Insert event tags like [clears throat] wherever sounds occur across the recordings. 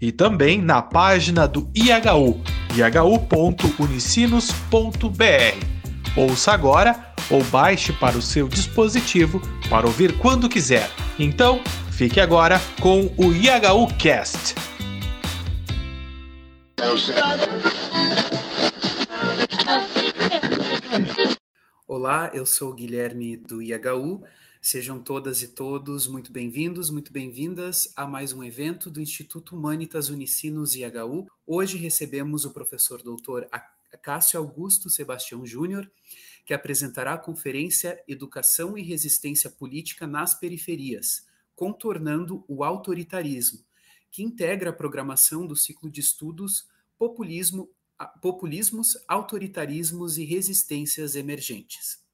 e também na página do IHU, ihu.unicinos.br. Ouça agora ou baixe para o seu dispositivo para ouvir quando quiser. Então, fique agora com o IHU Cast. Olá, eu sou o Guilherme do IHU. Sejam todas e todos muito bem-vindos, muito bem-vindas a mais um evento do Instituto Humanitas Unicinos IHU. Hoje recebemos o professor doutor Cássio Augusto Sebastião Júnior, que apresentará a conferência Educação e Resistência Política nas Periferias, contornando o autoritarismo, que integra a programação do ciclo de estudos Populismo populismos, autoritarismos e resistências emergentes.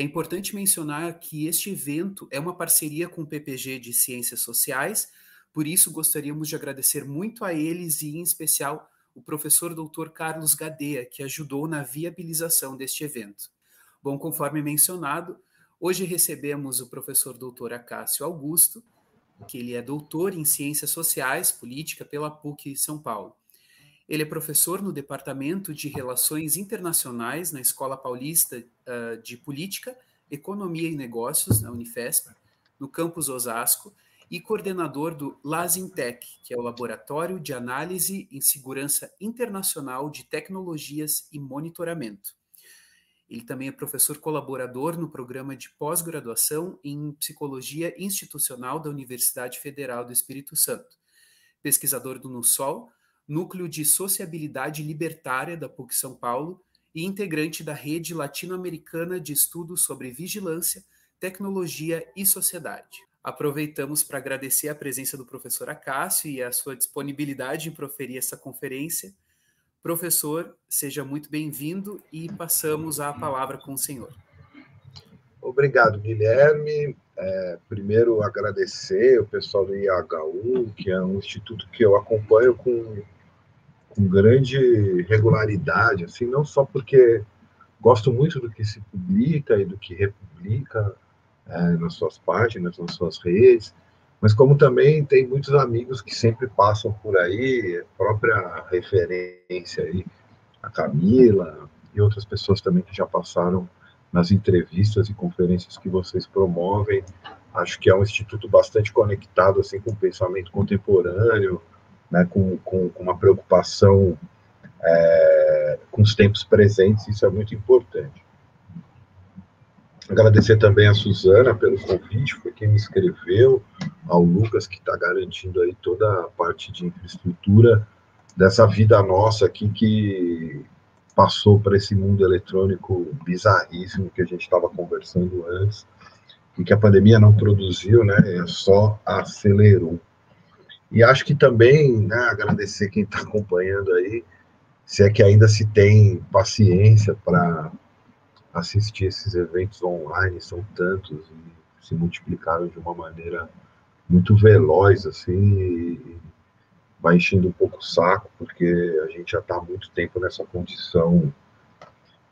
É importante mencionar que este evento é uma parceria com o PPG de Ciências Sociais, por isso gostaríamos de agradecer muito a eles e, em especial, o professor Dr. Carlos Gadea, que ajudou na viabilização deste evento. Bom, conforme mencionado, hoje recebemos o professor Dr. Acácio Augusto, que ele é doutor em Ciências Sociais, Política pela PUC São Paulo. Ele é professor no Departamento de Relações Internacionais na Escola Paulista uh, de Política, Economia e Negócios, na Unifesp, no campus Osasco, e coordenador do LASINTEC, que é o Laboratório de Análise em Segurança Internacional de Tecnologias e Monitoramento. Ele também é professor colaborador no programa de pós-graduação em Psicologia Institucional da Universidade Federal do Espírito Santo, pesquisador do NUSOL, Núcleo de Sociabilidade Libertária da PUC São Paulo e integrante da Rede Latino-Americana de Estudos sobre Vigilância, Tecnologia e Sociedade. Aproveitamos para agradecer a presença do professor Acácio e a sua disponibilidade em proferir essa conferência. Professor, seja muito bem-vindo e passamos a palavra com o senhor. Obrigado, Guilherme. É, primeiro, agradecer o pessoal do IHU, que é um instituto que eu acompanho com com grande regularidade, assim, não só porque gosto muito do que se publica e do que republica é, nas suas páginas, nas suas redes, mas como também tem muitos amigos que sempre passam por aí, própria referência aí, a Camila e outras pessoas também que já passaram nas entrevistas e conferências que vocês promovem. Acho que é um instituto bastante conectado assim com o pensamento contemporâneo, né, com, com, com, uma preocupação é, com os tempos presentes, isso é muito importante. Agradecer também a Suzana pelo convite, foi quem me escreveu, ao Lucas, que está garantindo aí toda a parte de infraestrutura dessa vida nossa aqui que passou para esse mundo eletrônico bizarríssimo que a gente estava conversando antes, e que a pandemia não produziu, né, só acelerou. E acho que também, né, agradecer quem está acompanhando aí, se é que ainda se tem paciência para assistir esses eventos online, são tantos e se multiplicaram de uma maneira muito veloz, assim, e vai enchendo um pouco o saco, porque a gente já está há muito tempo nessa condição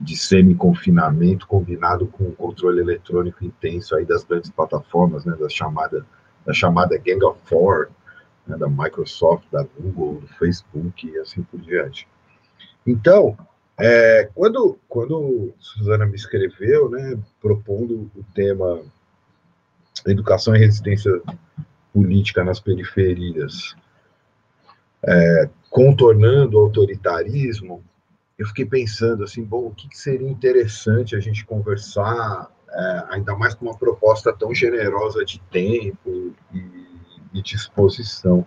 de semi-confinamento combinado com o controle eletrônico intenso aí das grandes plataformas, né, da chamada, da chamada Gang of Four, né, da Microsoft, da Google, do Facebook e assim por diante. Então, é, quando, quando Suzana me escreveu, né, propondo o tema Educação e Resistência Política nas Periferias, é, contornando o autoritarismo, eu fiquei pensando assim, bom, o que, que seria interessante a gente conversar, é, ainda mais com uma proposta tão generosa de tempo e e disposição.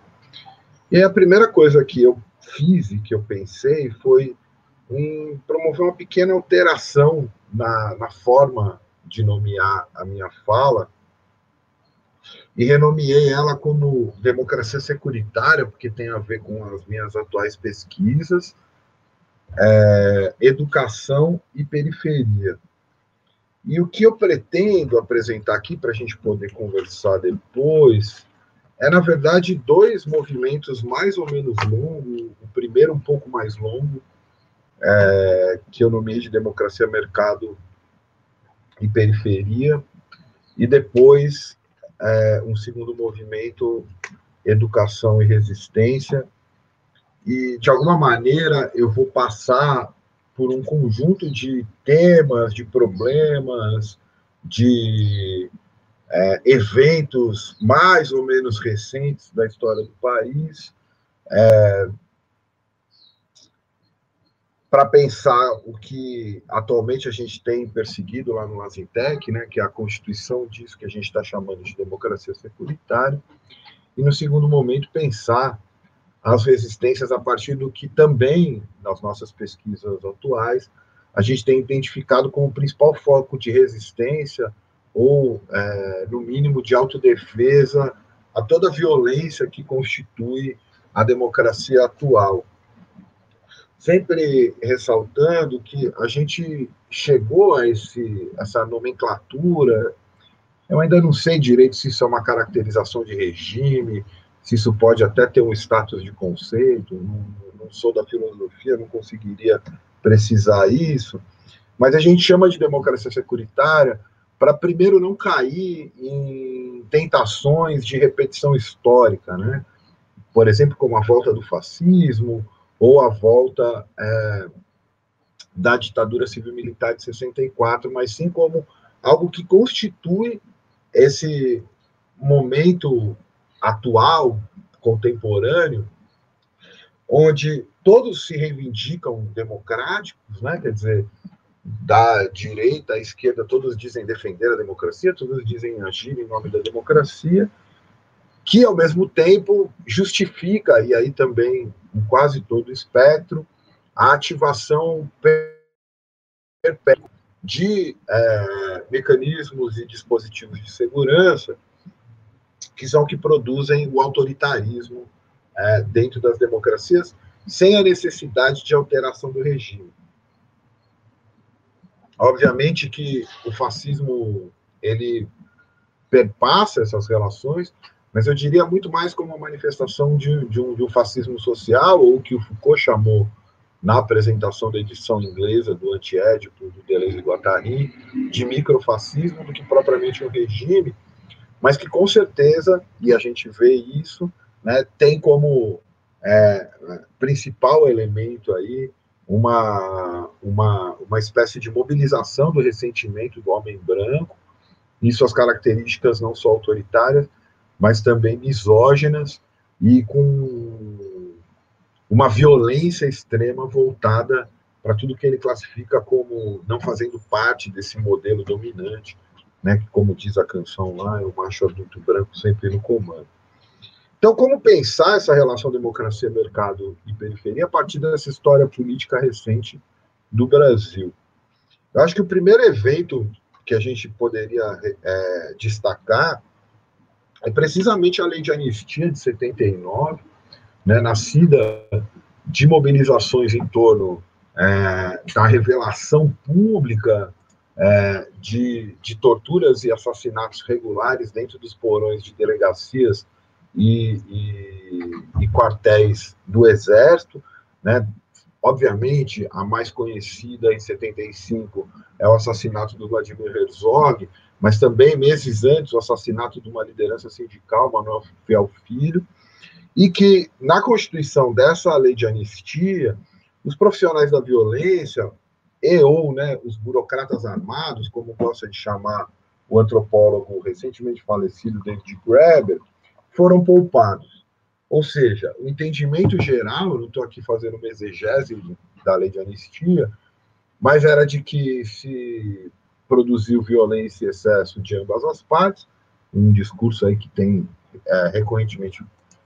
E a primeira coisa que eu fiz e que eu pensei foi promover uma pequena alteração na, na forma de nomear a minha fala e renomeei ela como democracia securitária, porque tem a ver com as minhas atuais pesquisas, é, educação e periferia. E o que eu pretendo apresentar aqui para a gente poder conversar depois é, na verdade, dois movimentos mais ou menos longos. O primeiro, um pouco mais longo, é, que eu nomeei de democracia, mercado e periferia. E depois, é, um segundo movimento, educação e resistência. E, de alguma maneira, eu vou passar por um conjunto de temas, de problemas, de é, eventos mais ou menos recentes da história do país, é, para pensar o que atualmente a gente tem perseguido lá no Lazintec, né, que é a constituição disso que a gente está chamando de democracia securitária, e no segundo momento pensar as resistências a partir do que também, nas nossas pesquisas atuais, a gente tem identificado como principal foco de resistência, ou, é, no mínimo, de autodefesa a toda a violência que constitui a democracia atual. Sempre ressaltando que a gente chegou a esse, essa nomenclatura, eu ainda não sei direito se isso é uma caracterização de regime, se isso pode até ter um status de conceito, não, não sou da filosofia, não conseguiria precisar isso, mas a gente chama de democracia securitária para primeiro não cair em tentações de repetição histórica, né? Por exemplo, como a volta do fascismo ou a volta é, da ditadura civil-militar de 64, mas sim como algo que constitui esse momento atual, contemporâneo, onde todos se reivindicam democráticos, né? quer dizer, da direita à esquerda, todos dizem defender a democracia, todos dizem agir em nome da democracia, que ao mesmo tempo justifica, e aí também em quase todo o espectro, a ativação perpétua de é, mecanismos e dispositivos de segurança que são que produzem o autoritarismo é, dentro das democracias, sem a necessidade de alteração do regime. Obviamente que o fascismo ele perpassa essas relações, mas eu diria muito mais como uma manifestação de, de, um, de um fascismo social, ou que o Foucault chamou na apresentação da edição inglesa do Antiédipo, do Deleuze e Guattari, de microfascismo, do que propriamente um regime mas que com certeza, e a gente vê isso, né, tem como é, principal elemento aí uma, uma, uma espécie de mobilização do ressentimento do homem branco, e suas características não só autoritárias, mas também misóginas e com uma violência extrema voltada para tudo que ele classifica como não fazendo parte desse modelo dominante né, que, como diz a canção lá, é o macho adulto branco sempre no comando. Então, como pensar essa relação democracia, mercado e periferia a partir dessa história política recente do Brasil? Eu acho que o primeiro evento que a gente poderia é, destacar é precisamente a lei de anistia de 79, né, nascida de mobilizações em torno é, da revelação pública é, de, de torturas e assassinatos regulares dentro dos porões de delegacias e, e, e quartéis do Exército, né? Obviamente, a mais conhecida em 75 é o assassinato do Vladimir Herzog, mas também meses antes o assassinato de uma liderança sindical, Manuel Fiel Filho, e que na constituição dessa lei de anistia, os profissionais da violência, e ou né, os burocratas armados, como gosta de chamar o antropólogo recentemente falecido David Graeber, foram poupados. Ou seja, o entendimento geral, eu não estou aqui fazendo uma exegese da lei de anistia, mas era de que se produziu violência e excesso de ambas as partes, um discurso aí que tem é, recorrentemente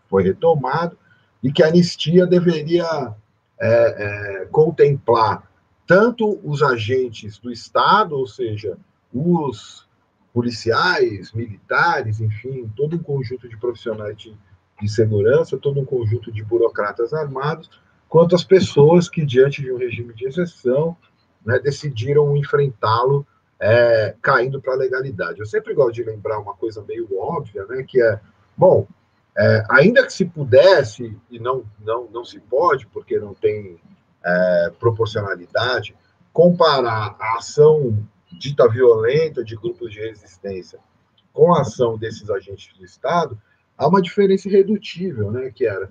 foi retomado, e que a anistia deveria é, é, contemplar tanto os agentes do Estado, ou seja, os policiais, militares, enfim, todo um conjunto de profissionais de, de segurança, todo um conjunto de burocratas armados, quanto as pessoas que, diante de um regime de exceção, né, decidiram enfrentá-lo é, caindo para a legalidade. Eu sempre gosto de lembrar uma coisa meio óbvia, né, que é, bom, é, ainda que se pudesse, e não, não, não se pode, porque não tem é, proporcionalidade, comparar a ação dita violenta de grupos de resistência com a ação desses agentes do Estado, há uma diferença irredutível, né, que era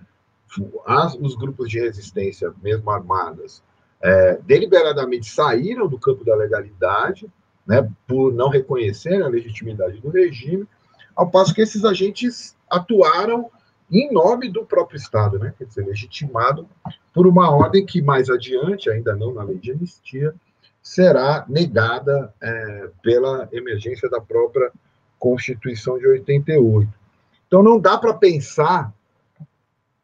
as, os grupos de resistência, mesmo armadas, é, deliberadamente saíram do campo da legalidade, né, por não reconhecer a legitimidade do regime, ao passo que esses agentes atuaram em nome do próprio Estado, né, quer dizer, legitimado por uma ordem que mais adiante, ainda não na lei de anistia, será negada é, pela emergência da própria Constituição de 88. Então, não dá para pensar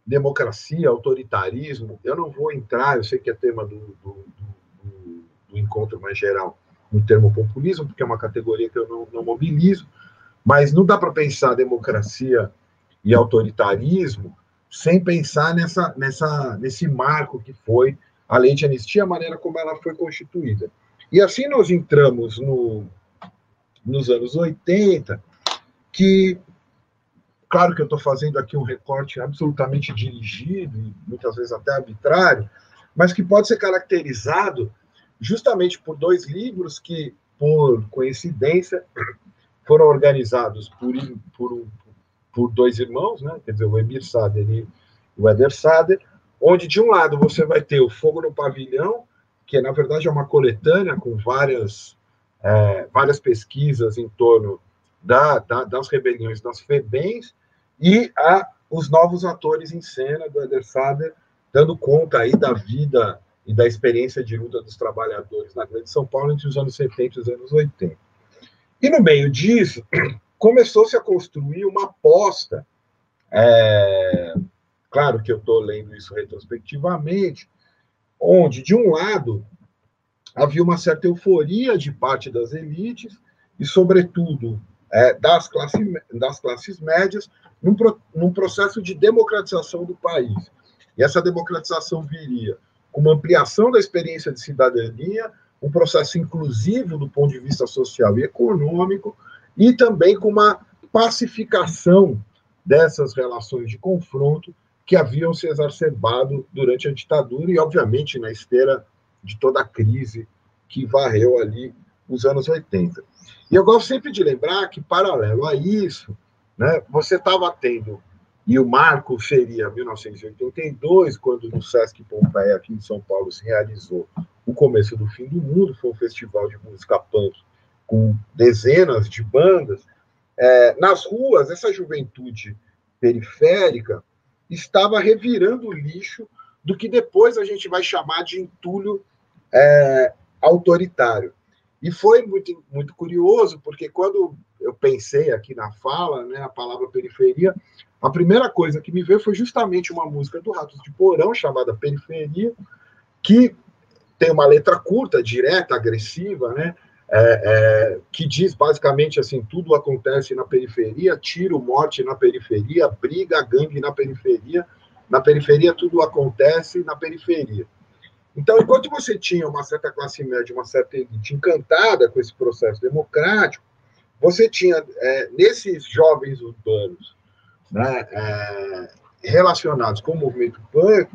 democracia, autoritarismo. Eu não vou entrar, eu sei que é tema do, do, do, do encontro mais geral, no termo populismo, porque é uma categoria que eu não, não mobilizo, mas não dá para pensar democracia e autoritarismo sem pensar nessa, nessa, nesse marco que foi a lei de anistia, a maneira como ela foi constituída. E assim nós entramos no, nos anos 80, que, claro que eu estou fazendo aqui um recorte absolutamente dirigido, e muitas vezes até arbitrário, mas que pode ser caracterizado justamente por dois livros que, por coincidência, foram organizados por, por, por dois irmãos, né? quer dizer, o Emir Sader e o Eder Sader, onde, de um lado, você vai ter o Fogo no Pavilhão, que, na verdade, é uma coletânea com várias é, várias pesquisas em torno da, da, das rebeliões das FEBENs e a, os novos atores em cena do Eder Sader, dando conta aí da vida e da experiência de luta dos trabalhadores na Grande São Paulo entre os anos 70 e os anos 80. E no meio disso, [clears throat] começou-se a construir uma aposta, é, claro que eu estou lendo isso retrospectivamente, onde, de um lado, havia uma certa euforia de parte das elites e, sobretudo, é, das, classe, das classes médias num, num processo de democratização do país. E essa democratização viria com uma ampliação da experiência de cidadania, um processo inclusivo do ponto de vista social e econômico, e também com uma pacificação dessas relações de confronto que haviam se exacerbado durante a ditadura e, obviamente, na esteira de toda a crise que varreu ali os anos 80. E eu gosto sempre de lembrar que, paralelo a isso, né, você estava tendo, e o marco seria 1982, quando no Sesc Pompeia, aqui em São Paulo, se realizou o começo do fim do mundo, foi um festival de música punk com dezenas de bandas. É, nas ruas, essa juventude periférica estava revirando o lixo do que depois a gente vai chamar de entulho é, autoritário. E foi muito, muito curioso, porque quando eu pensei aqui na fala, né, a palavra periferia, a primeira coisa que me veio foi justamente uma música do Ratos de Porão, chamada Periferia, que tem uma letra curta, direta, agressiva, né, é, é, que diz basicamente assim: tudo acontece na periferia, tiro, morte na periferia, briga, gangue na periferia, na periferia tudo acontece na periferia. Então, enquanto você tinha uma certa classe média, uma certa elite encantada com esse processo democrático, você tinha, é, nesses jovens urbanos né, é, relacionados com o movimento punk,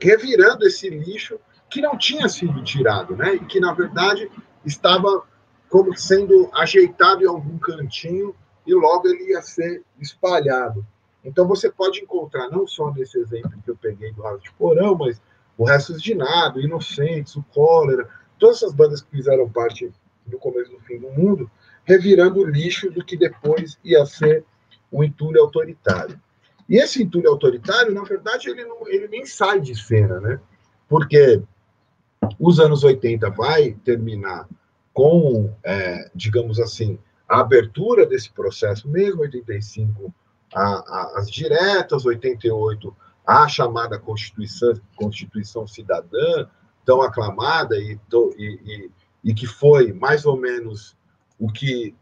revirando esse lixo que não tinha sido tirado, né, e que, na verdade, estava como sendo ajeitado em algum cantinho e logo ele ia ser espalhado. Então, você pode encontrar, não só nesse exemplo que eu peguei do Raso de Porão, mas o Restos de Nada, Inocentes, o Cólera, todas essas bandas que fizeram parte do começo do fim do mundo, revirando o lixo do que depois ia ser o entulho autoritário. E esse entulho autoritário, na verdade, ele, não, ele nem sai de cena, né? Porque os anos 80 vai terminar com, é, digamos assim, a abertura desse processo mesmo, 85 a, a, as diretas, 88 a chamada Constituição, Constituição Cidadã, tão aclamada e, e, e, que foi mais ou menos o que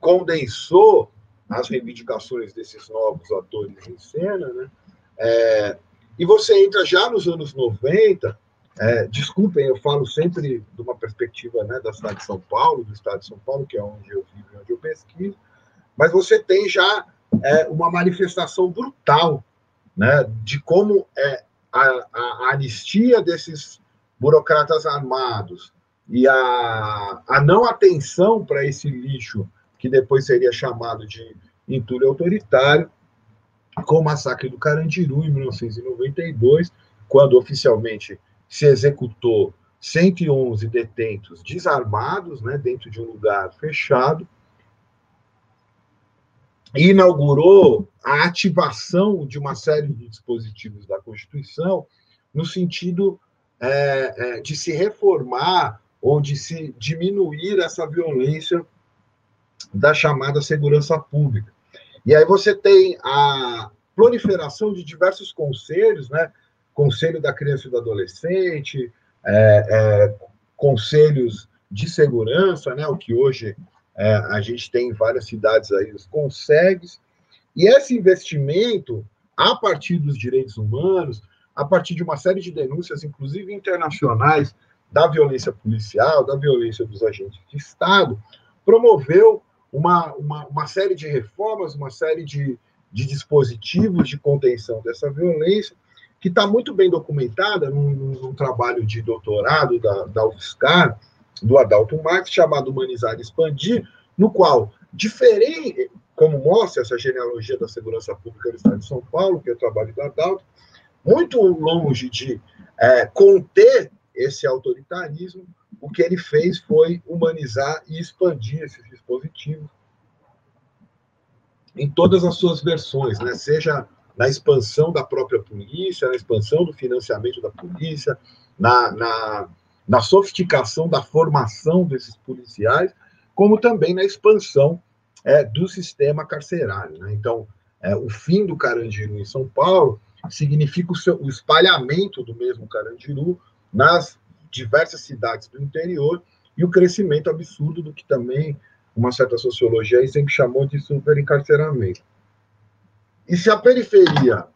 condensou as reivindicações desses novos atores em cena, né? É, E você entra já nos anos 90, é, desculpem, eu falo sempre de uma perspectiva né, da cidade de São Paulo, do estado de São Paulo, que é onde eu vivo e onde eu pesquiso, mas você tem já é, uma manifestação brutal né, de como é, a, a, anistia desses burocratas armados e a, a não atenção para esse lixo, que depois seria chamado de entulho autoritário, com o massacre do Carandiru em 1992, quando oficialmente se executou 111 detentos desarmados, né, dentro de um lugar fechado, e inaugurou a ativação de uma série de dispositivos da Constituição no sentido é, é, de se reformar ou de se diminuir essa violência da chamada segurança pública. E aí você tem a proliferação de diversos conselhos, né? Conselho da Criança e do Adolescente, é, é, conselhos de segurança, né? O que hoje é, a gente tem em várias cidades aí, os consegues. E esse investimento, a partir dos direitos humanos, a partir de uma série de denúncias, inclusive internacionais, da violência policial, da violência dos agentes de Estado, promoveu uma, uma, uma série de reformas, uma série de, de dispositivos de contenção dessa violência, que está muito bem documentada num, num, trabalho de doutorado da, da UFSCar, do Adalto Marx, chamado Humanizar e Expandir, no qual, diferente, como mostra essa genealogia da segurança pública do Estado de São Paulo, que é o trabalho do Adalto, muito longe de é, conter esse autoritarismo, o que ele fez foi humanizar e expandir esses dispositivos em todas as suas versões, né? seja na expansão da própria polícia, na expansão do financiamento da polícia, na, na, na sofisticação da formação desses policiais, como também na expansão é, do sistema carcerário. Né? Então, é, o fim do Carandiru em São Paulo significa o, seu, o espalhamento do mesmo Carandiru nas diversas cidades do interior e o crescimento absurdo do que também uma certa sociologia aí sempre chamou de superencarceramento. E se a periferia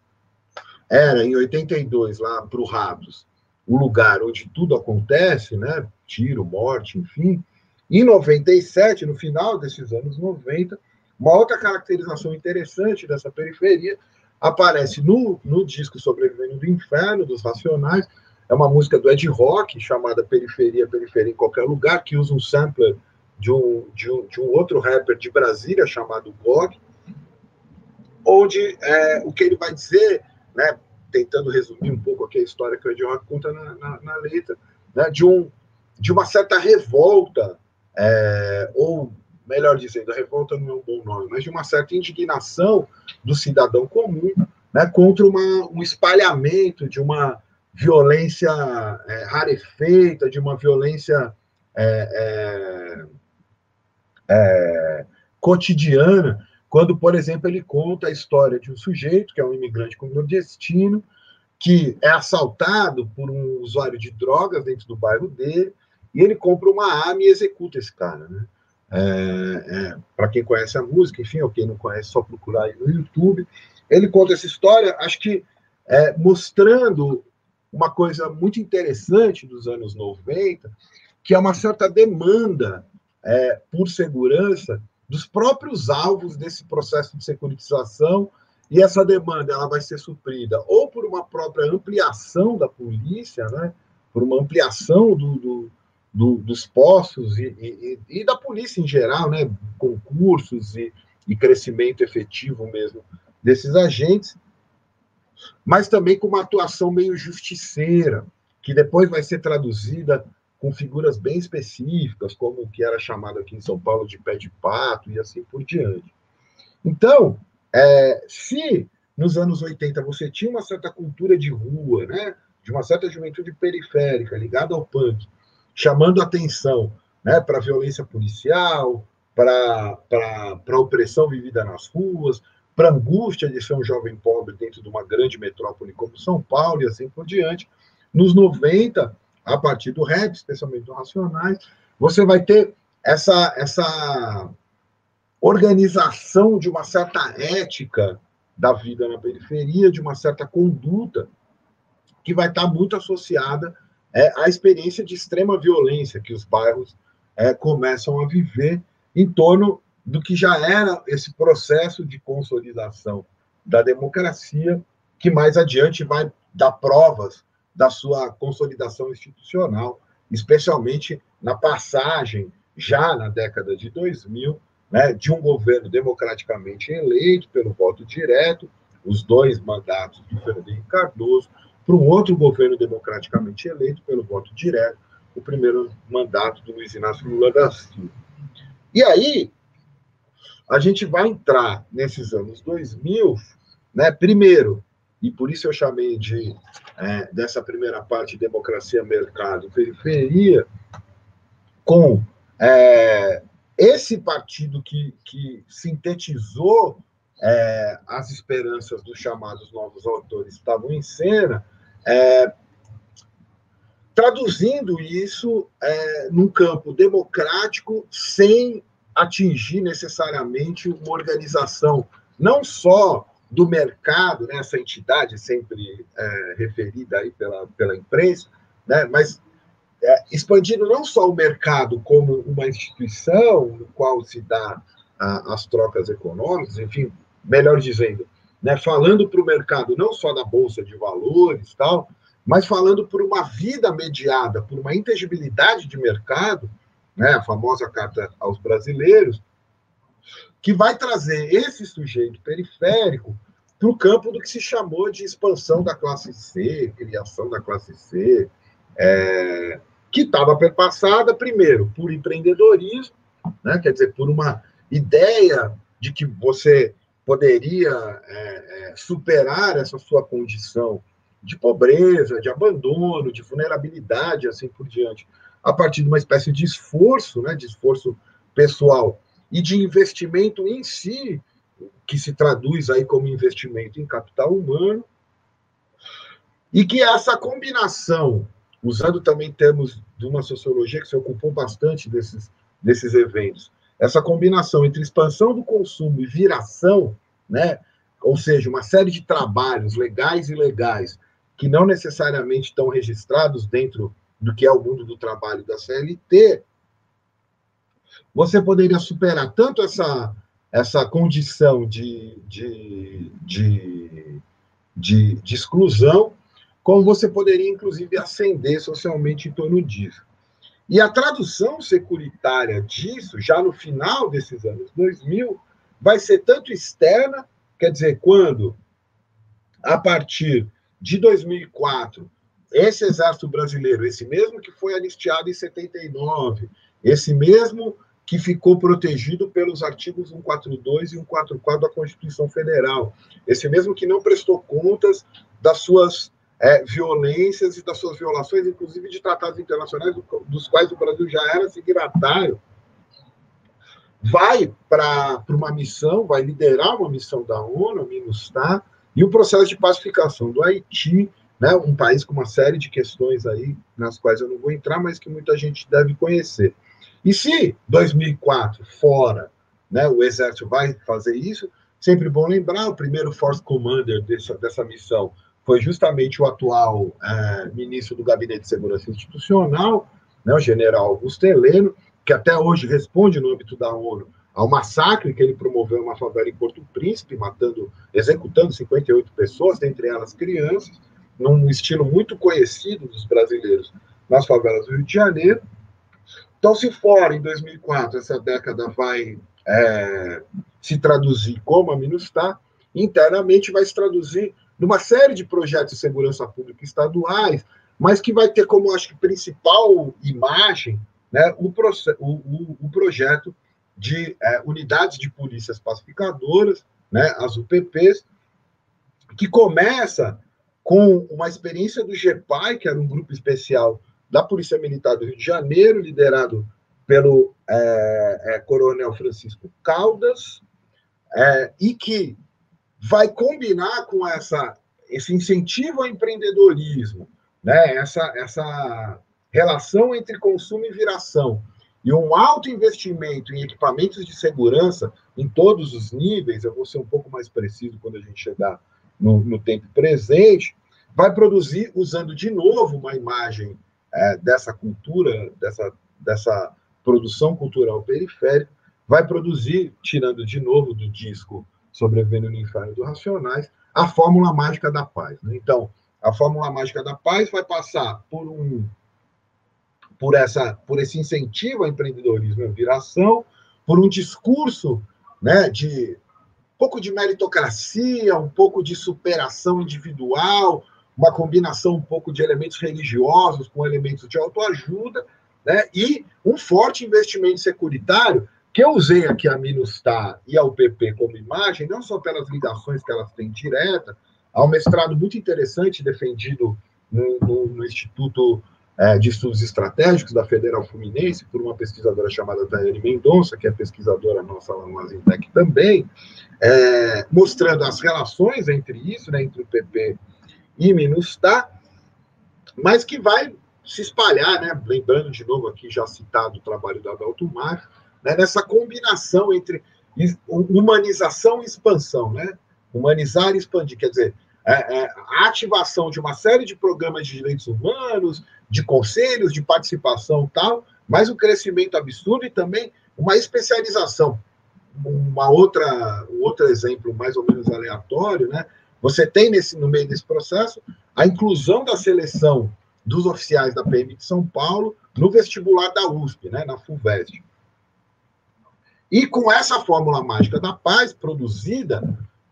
era, em 82, lá para o Ratos, o lugar onde tudo acontece, né? Tiro, morte, enfim. Em 97, no final desses anos 90, uma outra caracterização interessante dessa periferia aparece no, no disco Sobrevivendo do Inferno, dos Racionais. É uma música do Ed Rock, chamada Periferia, Periferia em Qualquer Lugar, que usa um sampler de um, de um, de um outro rapper de Brasília, chamado Gog, onde é, o que ele vai dizer, né, tentando resumir um pouco aqui a história que o Ed Rock conta na, na, na letra, né, de, um, de uma certa revolta, é, ou melhor dizendo, a revolta não é um bom nome, mas de uma certa indignação do cidadão comum né, contra uma, um espalhamento de uma violência é, rarefeita, de uma violência é, é, é, cotidiana, quando, por exemplo, ele conta a história de um sujeito, que é um imigrante com nordestino, que é assaltado por um usuário de drogas dentro do bairro dele, e ele compra uma arma e executa esse cara, né? É, é, para quem conhece a música, enfim, ou quem não conhece, só procurar aí no YouTube. Ele conta essa história, acho que é, mostrando uma coisa muito interessante dos anos 90, que é uma certa demanda é, por segurança dos próprios alvos desse processo de securitização, e essa demanda ela vai ser suprida ou por uma própria ampliação da polícia, né, por uma ampliação do, do do, dos postos e, e, e, da polícia em geral, né, concursos e, e crescimento efetivo mesmo desses agentes, mas também com uma atuação meio justiceira, que depois vai ser traduzida com figuras bem específicas, como o que era chamado aqui em São Paulo de pé de pato e assim por diante. Então, é, se nos anos 80 você tinha uma certa cultura de rua, né, de uma certa juventude periférica ligada ao punk, chamando atenção né, para a violência policial, para a opressão vivida nas ruas, para a angústia de ser um jovem pobre dentro de uma grande metrópole como São Paulo e assim por diante. Nos 90, a partir do rap, especialmente do Racionais, você vai ter essa, essa organização de uma certa ética da vida na periferia, de uma certa conduta que vai estar muito associada é, à experiência de extrema violência que os bairros é, começam a viver em torno do que já era esse processo de consolidação da democracia, que mais adiante vai dar provas da sua consolidação institucional, especialmente na passagem, já na década de 2000, né, de um governo democraticamente eleito pelo voto direto, os dois mandatos do Fernando Henrique Cardoso, para um outro governo democraticamente eleito pelo voto direto, o primeiro mandato do Luiz Inácio Lula da Silva. E aí, a gente vai entrar nesses anos 2000, né, primeiro, e por isso eu chamei de é, dessa primeira parte democracia, mercado, periferia, com é, esse partido que, que sintetizou é, as esperanças dos chamados novos autores estavam em cena, é, traduzindo isso é, num campo democrático sem atingir necessariamente uma organização, não só do mercado, né, essa entidade sempre é, referida aí pela, pela imprensa, né, mas é, expandindo não só o mercado como uma instituição no qual se dá a, as trocas econômicas, enfim, melhor dizendo, né, falando para o mercado não só da bolsa de valores tal, mas falando por uma vida mediada, por uma intangibilidade de mercado, né, a famosa carta aos brasileiros, que vai trazer esse sujeito periférico para o campo do que se chamou de expansão da classe C, criação da classe C, é, que estava perpassada, primeiro, por empreendedorismo, né, quer dizer, por uma ideia de que você poderia é, é, superar essa sua condição de pobreza, de abandono, de vulnerabilidade, assim por diante, a partir de uma espécie de esforço, né, de esforço pessoal e de investimento em si, que se traduz aí como investimento em capital humano, e que essa combinação, usando também termos de uma sociologia que se ocupou bastante desses, desses eventos, essa combinação entre expansão do consumo e viração, né, ou seja, uma série de trabalhos legais e ilegais que não necessariamente estão registrados dentro do que é o mundo do trabalho da CLT, você poderia superar tanto essa, essa condição de, de, de, de, de exclusão, como você poderia, inclusive, ascender socialmente em torno disso. E a tradução securitária disso, já no final desses anos 2000, vai ser tanto externa, quer dizer, quando, a partir de 2004, esse exército brasileiro, esse mesmo que foi anistiado em 79, esse mesmo que ficou protegido pelos artigos 142 e 144 da Constituição Federal, esse mesmo que não prestou contas das suas é, violências e das suas violações, inclusive de tratados internacionais, dos quais o Brasil já era signatário, vai para uma missão, vai liderar uma missão da ONU, MINUSTAH, e o processo de pacificação do Haiti, né, um país com uma série de questões aí, nas quais eu não vou entrar, mas que muita gente deve conhecer. E se 2004 fora, né, o Exército vai fazer isso, sempre bom lembrar, o primeiro Force Commander dessa, dessa missão foi justamente o atual é, ministro do Gabinete de Segurança Institucional, né, o general Augusto Heleno, que até hoje responde no âmbito da ONU ao massacre que ele promoveu em uma favela em Porto Príncipe, matando, executando 58 pessoas, dentre elas crianças, num estilo muito conhecido dos brasileiros nas favelas do Rio de Janeiro. Então, se for em 2004, essa década vai é, se traduzir como a MINUSTAH, internamente vai se traduzir numa série de projetos de segurança pública estaduais, mas que vai ter como, acho que, principal imagem né, o, o, o, o projeto de é, unidades de polícias pacificadoras, né, as UPPs, que começa com uma experiência do GEPAI, que era um grupo especial da Polícia Militar do Rio de Janeiro, liderado pelo é, é, Coronel Francisco Caldas, é, e que vai combinar com essa, esse incentivo ao empreendedorismo, né, essa, essa relação entre consumo e viração, e um alto investimento em equipamentos de segurança em todos os níveis, eu vou ser um pouco mais preciso quando a gente chegar no, no tempo presente, vai produzir, usando de novo uma imagem é, dessa cultura, dessa, dessa produção cultural periférica, vai produzir, tirando de novo do disco Sobrevivendo no Inferno dos Racionais, a fórmula mágica da paz. Né? Então, a fórmula mágica da paz vai passar por um por essa por esse incentivo ao empreendedorismo e à viração, por um discurso, né, de um pouco de meritocracia, um pouco de superação individual, uma combinação um pouco de elementos religiosos com elementos de autoajuda, né, e um forte investimento securitário que eu usei aqui a Minustar e ao PP como imagem, não só pelas ligações que elas têm direta, Há um mestrado muito interessante defendido no, no, no Instituto é, de Estudos Estratégicos da Federal Fluminense, por uma pesquisadora chamada Daiane Mendonça, que é pesquisadora nossa lá no Azintec também, é, mostrando as relações entre isso, né, entre o PP e Minustah, mas que vai se espalhar, né, lembrando de novo aqui já citado o trabalho da Adalto Mar, né, nessa combinação entre humanização e expansão, né, Humanizar e expandir, quer dizer, é, é, a ativação de uma série de programas de direitos humanos, de conselhos, de participação tal, mas um crescimento absurdo e também uma especialização. Uma outra, um outro exemplo mais ou menos aleatório, né? Você tem nesse, no meio desse processo a inclusão da seleção dos oficiais da PM de São Paulo no vestibular da USP, né, na FUVEST. E com essa fórmula mágica da paz produzida,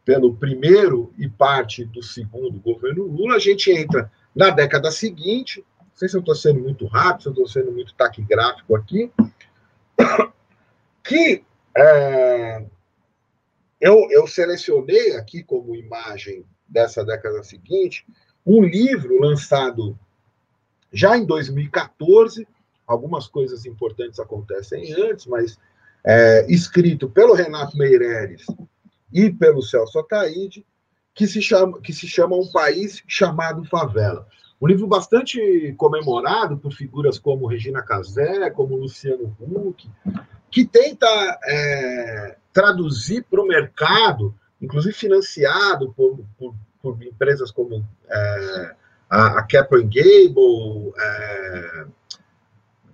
pelo primeiro e parte do segundo governo Lula, a gente entra na década seguinte. Não sei se eu estou sendo muito rápido, se eu estou sendo muito taquigráfico aqui, [coughs] que é, eu, eu selecionei aqui como imagem dessa década seguinte um livro lançado já em 2014. Algumas coisas importantes acontecem antes, mas é, escrito pelo Renato Meireles e pelo Celso Ataíde, que se chama, que se chama Um País Chamado Favela. Um livro bastante comemorado por figuras como Regina Casé, como Luciano Huck, que tenta é, traduzir para o mercado, inclusive financiado por, por, por empresas como é, a, a Kaplan Gable, é,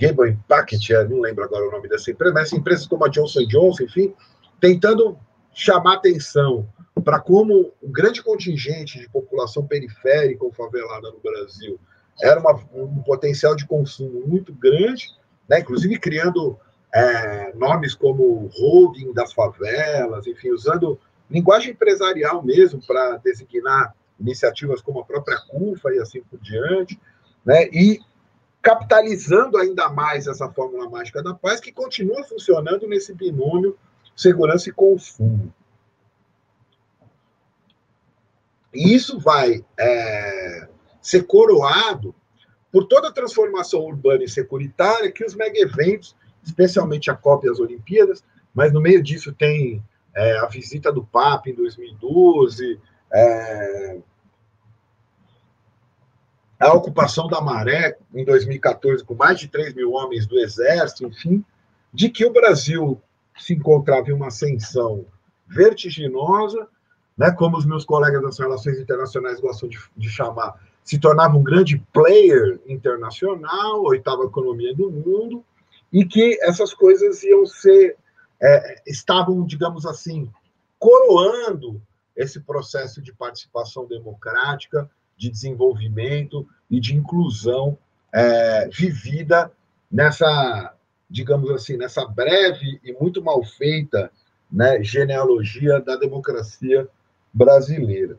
Gable Impact, não lembro agora o nome dessa empresa, mas empresas como a Johnson Johnson, enfim, tentando chamar atenção para como o grande contingente de população periférica ou favelada no Brasil era uma, um potencial de consumo muito grande, né? inclusive criando é, nomes como holding das favelas, enfim, usando linguagem empresarial mesmo para designar iniciativas como a própria CUFA e assim por diante, né? e capitalizando ainda mais essa fórmula mágica da paz, que continua funcionando nesse binômio segurança e consumo. E isso vai é, ser coroado por toda a transformação urbana e securitária que os mega-eventos, especialmente a Copa e as Olimpíadas, mas no meio disso tem é, a visita do Papa em 2012, é, a ocupação da Maré em 2014 com mais de 3 mil homens do Exército, enfim, de que o Brasil se encontrava em uma ascensão vertiginosa, né, como os meus colegas das relações internacionais gostam de, de chamar, se tornava um grande player internacional, oitava economia do mundo, e que essas coisas iam ser, é, estavam, digamos assim, coroando esse processo de participação democrática, de desenvolvimento e de inclusão é, vivida nessa digamos assim, nessa breve e muito mal feita né, genealogia da democracia brasileira.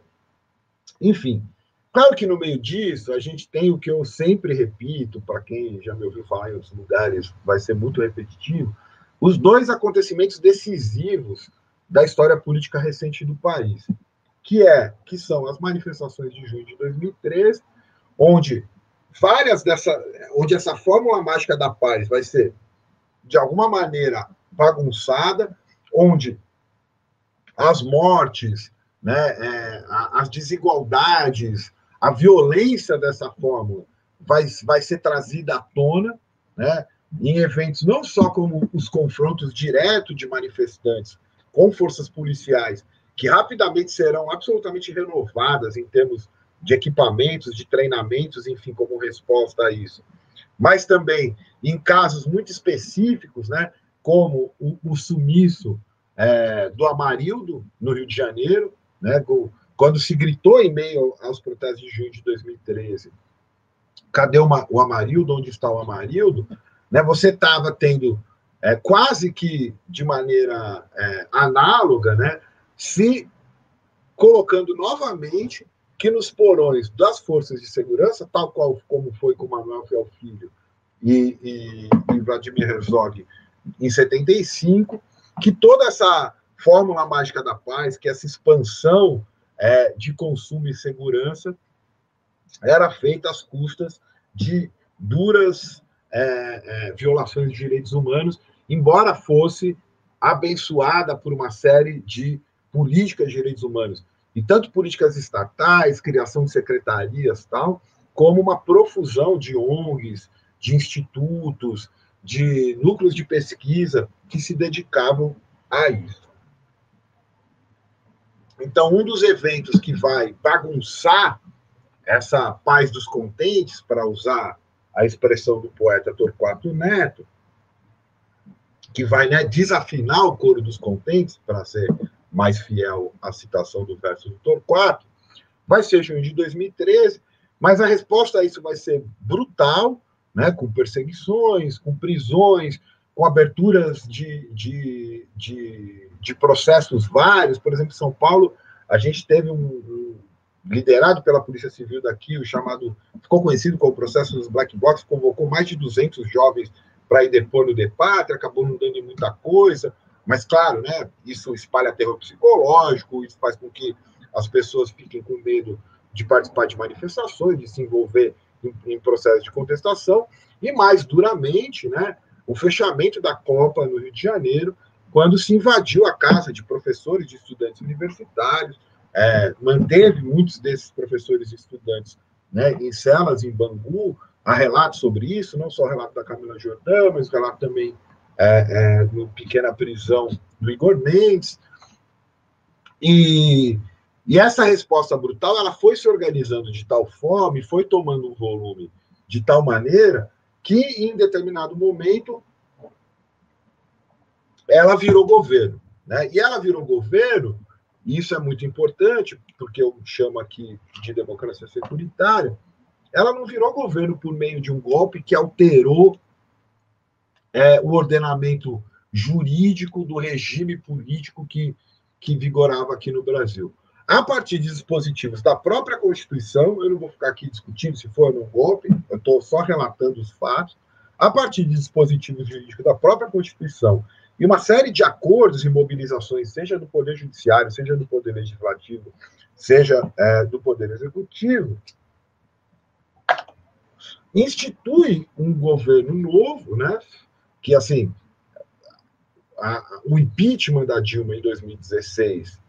Enfim, claro que no meio disso a gente tem o que eu sempre repito, para quem já me ouviu falar em outros lugares, vai ser muito repetitivo, os dois acontecimentos decisivos da história política recente do país, que é que são as manifestações de junho de 2013, onde várias dessa, onde essa fórmula mágica da paz vai ser de alguma maneira bagunçada, onde as mortes, né, é, as desigualdades, a violência dessa fórmula vai, vai ser trazida à tona, né, em eventos não só como os confrontos diretos de manifestantes com forças policiais, que rapidamente serão absolutamente renovadas em termos de equipamentos, de treinamentos, enfim, como resposta a isso. Mas também em casos muito específicos, né, como o, o sumiço é, do Amarildo, no Rio de Janeiro, né, quando se gritou em meio aos protestos de junho de 2013, cadê o Amarildo, onde está o Amarildo, né, você estava tendo é, quase que de maneira é, análoga, né, se colocando novamente que nos porões das forças de segurança, tal qual como foi com Manuel Fiel Filho e, e, e Vladimir Herzog em 75, que toda essa fórmula mágica da paz, que essa expansão é, de consumo e segurança era feita às custas de duras é, é, violações de direitos humanos, embora fosse abençoada por uma série de políticas de direitos humanos, e tanto políticas estatais, criação de secretarias, tal, como uma profusão de ONGs, de institutos, de núcleos de pesquisa que se dedicavam a isso. Então, um dos eventos que vai bagunçar essa paz dos contentes, para usar a expressão do poeta Torquato Neto, que vai né, desafinar o coro dos contentes, para ser mais fiel à citação do verso do Torquato, vai ser junho de 2013, mas a resposta a isso vai ser brutal, né, com perseguições, com prisões, com aberturas de, de, de, de processos vários. Por exemplo, em São Paulo, a gente teve um, um liderado pela Polícia Civil daqui, o chamado, ficou conhecido como processo dos Black Box, convocou mais de 200 jovens para ir depor no DEPAT, acabou não dando muita coisa, mas claro, né, isso espalha terror psicológico, isso faz com que as pessoas fiquem com medo de participar de manifestações, de se envolver em, em processos de contestação, e mais duramente, né, o fechamento da Copa no Rio de Janeiro, quando se invadiu a casa de professores, de estudantes universitários, é, manteve muitos desses professores e estudantes né, em celas em Bangu, há relatos sobre isso, não só o relato da Camila Jordão, mas o relato também é, é, no Pequena Prisão do Igor Mendes. E, e essa resposta brutal ela foi se organizando de tal forma e foi tomando um volume de tal maneira que, em determinado momento, ela virou governo. Né? E ela virou governo, e isso é muito importante, porque eu chamo aqui de democracia securitária, ela não virou governo por meio de um golpe que alterou é, o ordenamento jurídico do regime político que, que vigorava aqui no Brasil. A partir de dispositivos da própria Constituição, eu não vou ficar aqui discutindo se foi um golpe, eu estou só relatando os fatos, a partir de dispositivos jurídicos da própria Constituição e uma série de acordos e mobilizações, seja do Poder Judiciário, seja do Poder Legislativo, seja é, do Poder Executivo, institui um governo novo, né, que, assim, a, o impeachment da Dilma em 2016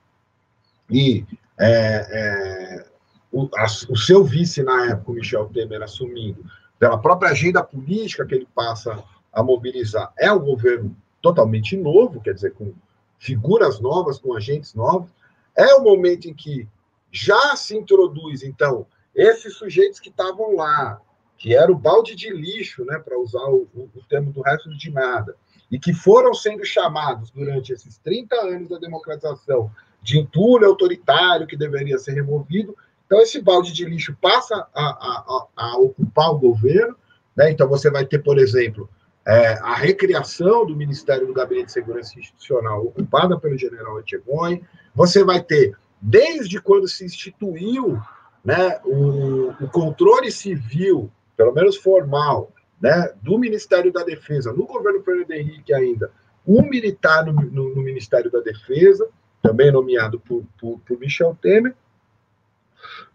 e é, é, o, a, o, seu vice na época, o Michel Temer, assumindo, pela própria agenda política que ele passa a mobilizar, é um governo totalmente novo, quer dizer, com figuras novas, com agentes novos. É o momento em que já se introduz, então, esses sujeitos que estavam lá, que era o balde de lixo, né, para usar o, o, o termo do resto de nada, e que foram sendo chamados durante esses 30 anos da democratização de entulho autoritário que deveria ser removido. Então, esse balde de lixo passa a, a, a, ocupar o governo. Né? Então, você vai ter, por exemplo, é, a recriação do Ministério do Gabinete de Segurança Institucional, ocupada pelo general Etchegóin. Você vai ter, desde quando se instituiu né, o, o controle civil pelo menos formal, né, do Ministério da Defesa, no governo Fernando Henrique ainda, um militar no, no, no Ministério da Defesa, também nomeado por, por, por, Michel Temer,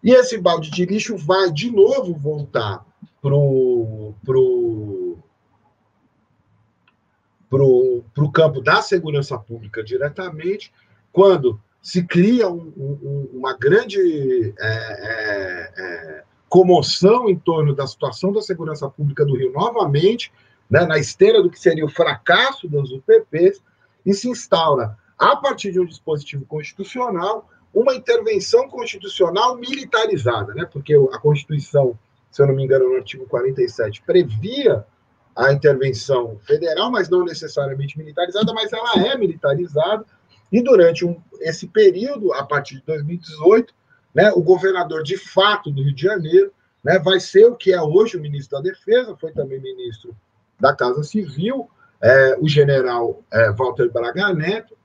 e esse balde de lixo vai de novo voltar para o pro, pro, pro campo da segurança pública diretamente, quando se cria um, um, uma grande é, é, é, comoção em torno da situação da segurança pública do Rio novamente, né, na esteira do que seria o fracasso das UPPs, e se instaura, a partir de um dispositivo constitucional, uma intervenção constitucional militarizada, né? porque a Constituição, se eu não me engano, no artigo 47, previa a intervenção federal, mas não necessariamente militarizada, mas ela é militarizada, e durante um, esse período, a partir de 2018, né, o governador de fato do Rio de Janeiro né, vai ser o que é hoje o ministro da Defesa, foi também ministro da Casa Civil, é, o general é, Walter Braga Neto,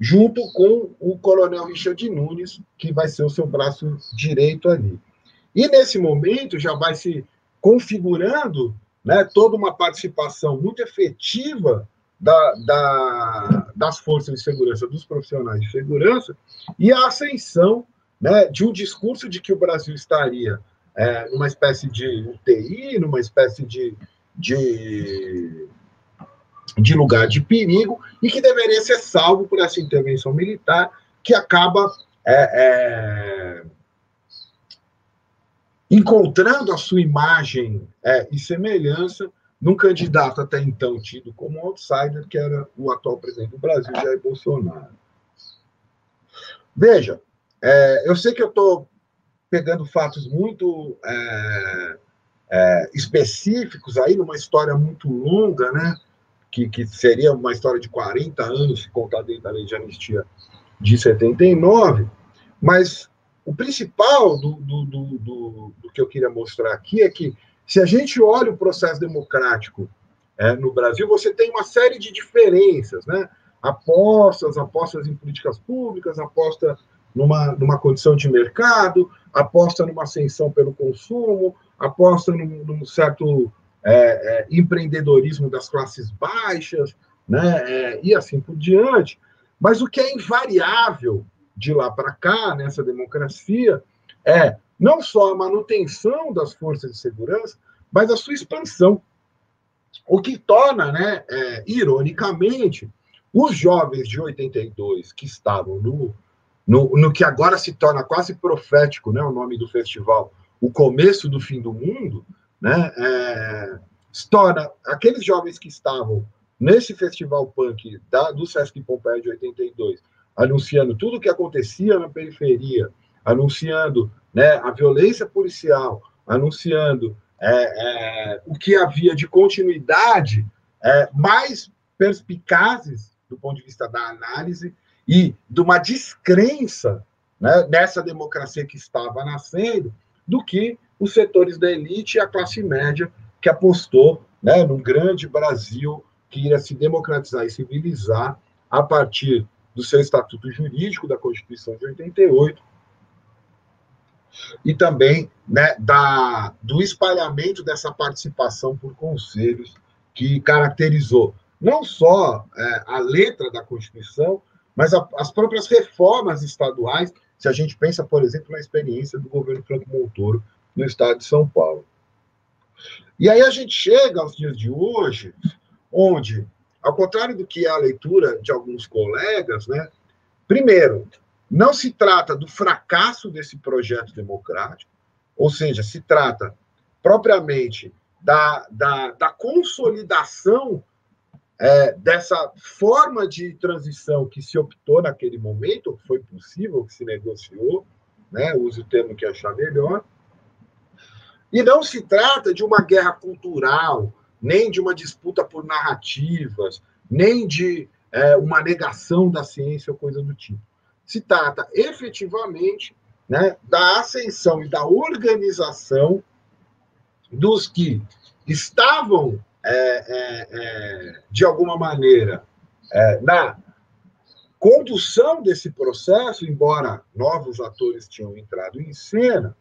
junto com o coronel Richard Nunes, que vai ser o seu braço direito ali. E nesse momento já vai se configurando né, toda uma participação muito efetiva da, da, das forças de segurança, dos profissionais de segurança, e a ascensão né, de um discurso de que o Brasil estaria é, numa espécie de UTI, numa espécie de, de, de lugar de perigo, e que deveria ser salvo por essa intervenção militar, que acaba é, é, encontrando a sua imagem é, e semelhança num candidato até então tido como outsider, que era o atual presidente do Brasil, Jair Bolsonaro. Veja, é, eu sei que eu estou pegando fatos muito é, é, específicos aí, numa história muito longa, né? Que, que seria uma história de 40 anos, se contar dentro da lei de anistia de 79, mas o principal do, do, do, do, do que eu queria mostrar aqui é que se a gente olha o processo democrático é, no Brasil, você tem uma série de diferenças, né? Apostas, apostas em políticas públicas, aposta numa, numa condição de mercado, aposta numa ascensão pelo consumo, aposta num, num certo é, é, empreendedorismo das classes baixas, né? É, e assim por diante. Mas o que é invariável de lá para cá, nessa democracia, é não só a manutenção das forças de segurança, mas a sua expansão. O que torna, né, é, ironicamente, os jovens de 82 que estavam no, no, no, que agora se torna quase profético, né, o nome do festival, o começo do fim do mundo, né, é, torna aqueles jovens que estavam nesse festival punk da, do Sesc Pompeia de 82, anunciando tudo o que acontecia na periferia, anunciando né, a violência policial, anunciando é, é, o que havia de continuidade é, mais perspicazes do ponto de vista da análise e de uma descrença né, nessa democracia que estava nascendo do que os setores da elite e a classe média que apostou né, num grande Brasil que iria se democratizar e civilizar a partir do seu estatuto jurídico da Constituição de 88 e também né, da, do espalhamento dessa participação por conselhos que caracterizou não só é, a letra da Constituição, mas a, as próprias reformas estaduais, se a gente pensa, por exemplo, na experiência do governo Franco Montoro no estado de São Paulo. E aí a gente chega aos dias de hoje, onde, ao contrário do que é a leitura de alguns colegas, né, primeiro, não se trata do fracasso desse projeto democrático, ou seja, se trata propriamente da, da, da consolidação é, dessa forma de transição que se optou naquele momento, que foi possível, que se negociou, né, use o termo que achar melhor, e não se trata de uma guerra cultural, nem de uma disputa por narrativas, nem de é, uma negação da ciência ou coisa do tipo. Se trata efetivamente né, da ascensão e da organização dos que estavam, é, é, é, de alguma maneira, é, na condução desse processo, embora novos atores tinham entrado em cena,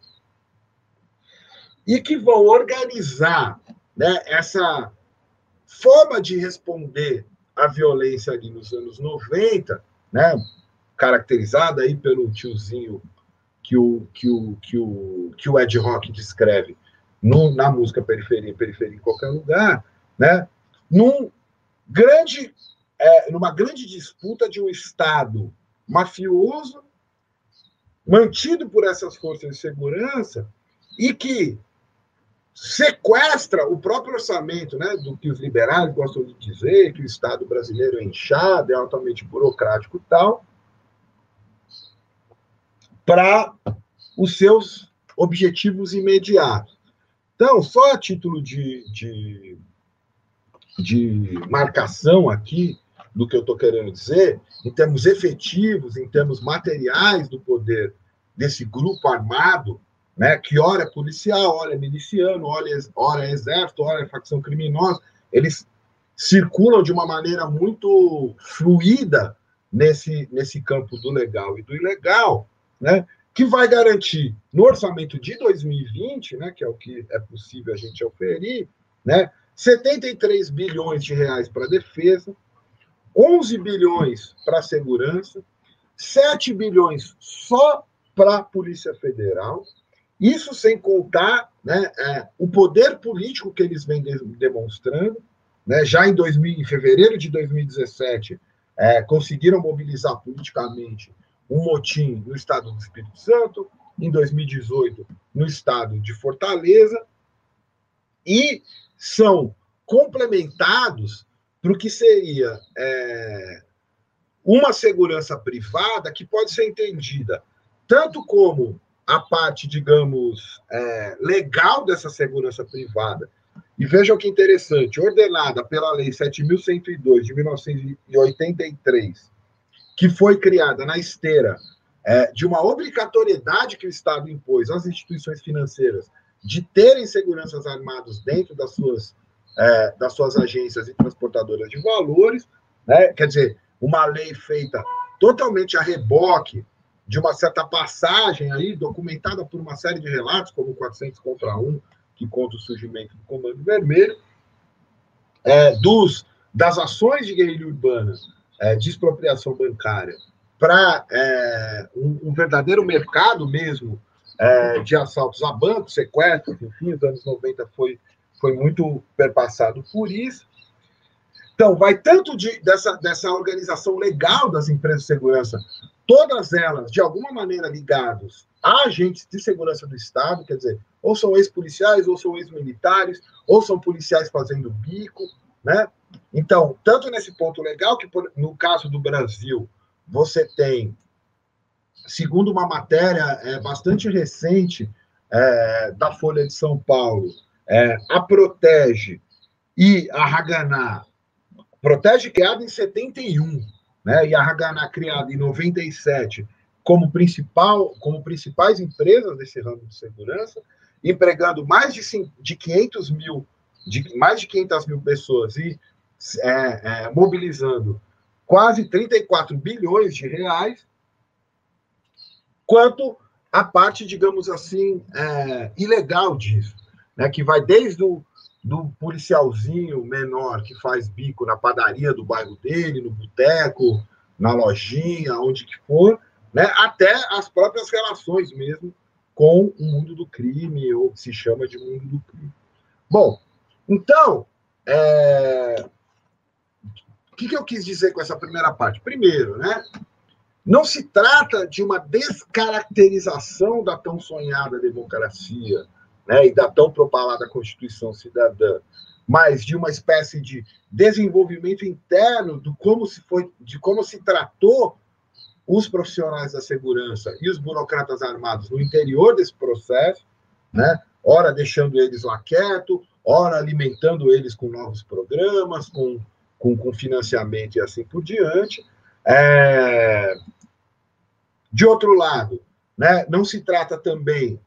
e que vão organizar né, essa forma de responder à violência ali nos anos 90, né, caracterizada aí pelo tiozinho que o, que o, que o, que o Ed Rock descreve no, na música Periferia, Periferia em qualquer lugar, né? Num grande, é, numa grande disputa de um Estado mafioso, mantido por essas forças de segurança, e que sequestra o próprio orçamento, né, do que os liberais gostam de dizer, que o Estado brasileiro é inchado, é altamente burocrático e tal, para os seus objetivos imediatos. Então, só a título de, de, de marcação aqui do que eu estou querendo dizer, em termos efetivos, em termos materiais do poder desse grupo armado, né, que ora é policial, ora é miliciano, ora é, ora é exército, ora é facção criminosa, eles circulam de uma maneira muito fluida nesse, nesse campo do legal e do ilegal, né, que vai garantir no orçamento de 2020, né, que é o que é possível a gente oferir, né, 73 bilhões de reais para defesa, 11 bilhões para segurança, 7 bilhões só para a Polícia Federal, isso sem contar né, é, o poder político que eles vêm de, demonstrando. Né, já em, 2000, em fevereiro de 2017, é, conseguiram mobilizar politicamente um motim no estado do Espírito Santo, em 2018, no estado de Fortaleza, e são complementados para o que seria é, uma segurança privada que pode ser entendida tanto como a parte, digamos, é, legal dessa segurança privada. E vejam que interessante, ordenada pela Lei 7.102 de 1983, que foi criada na esteira é, de uma obrigatoriedade que o Estado impôs às instituições financeiras de terem seguranças armadas dentro das suas, é, das suas agências e transportadoras de valores, né? quer dizer, uma lei feita totalmente a reboque de uma certa passagem aí, documentada por uma série de relatos, como 400 contra 1, que conta o surgimento do Comando Vermelho, é, dos, das ações de guerrilha urbana é, de expropriação bancária para é, um, um, verdadeiro mercado mesmo é, de assaltos a bancos, sequestros, enfim, os anos 90 foi, foi muito perpassado por isso. Então, vai tanto de, dessa, dessa organização legal das empresas de segurança todas elas, de alguma maneira, ligadas a agentes de segurança do Estado, quer dizer, ou são ex-policiais, ou são ex-militares, ou são policiais fazendo bico, né? Então, tanto nesse ponto legal, que no caso do Brasil, você tem, segundo uma matéria é, bastante recente é, da Folha de São Paulo, é, a Protege e a Haganá, Protege criada em 71, né, e a Haganá criada em 97 como principal, como principais empresas desse ramo de segurança, empregando mais de, de 500 mil, de mais de 500 mil pessoas e é, é, mobilizando quase 34 bilhões de reais, quanto a parte, digamos assim, é, ilegal disso, né, que vai desde o do policialzinho menor que faz bico na padaria do bairro dele, no boteco, na lojinha, onde que for, né, até as próprias relações mesmo com o mundo do crime, ou que se chama de mundo do crime. Bom, então, é... o que, que eu quis dizer com essa primeira parte? Primeiro, né, não se trata de uma descaracterização da tão sonhada democracia, né, e da tão propalada Constituição Cidadã, mas de uma espécie de desenvolvimento interno do como se foi, de como se tratou os profissionais da segurança e os burocratas armados no interior desse processo, né? Ora deixando eles lá quieto, ora alimentando eles com novos programas, com, com, com financiamento e assim por diante. É... De outro lado, né, não se trata também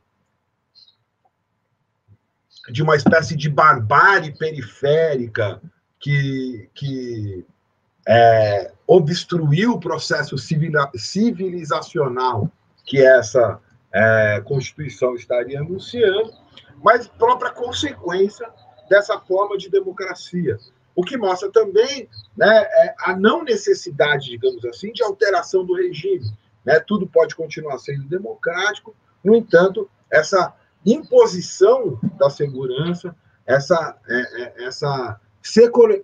de uma espécie de barbárie periférica que, que é, obstruiu o processo civilizacional que essa é, Constituição estaria anunciando, mas própria consequência dessa forma de democracia. O que mostra também né, é a não necessidade, digamos assim, de alteração do regime. Né? Tudo pode continuar sendo democrático, no entanto, essa imposição da segurança, essa, é, é, essa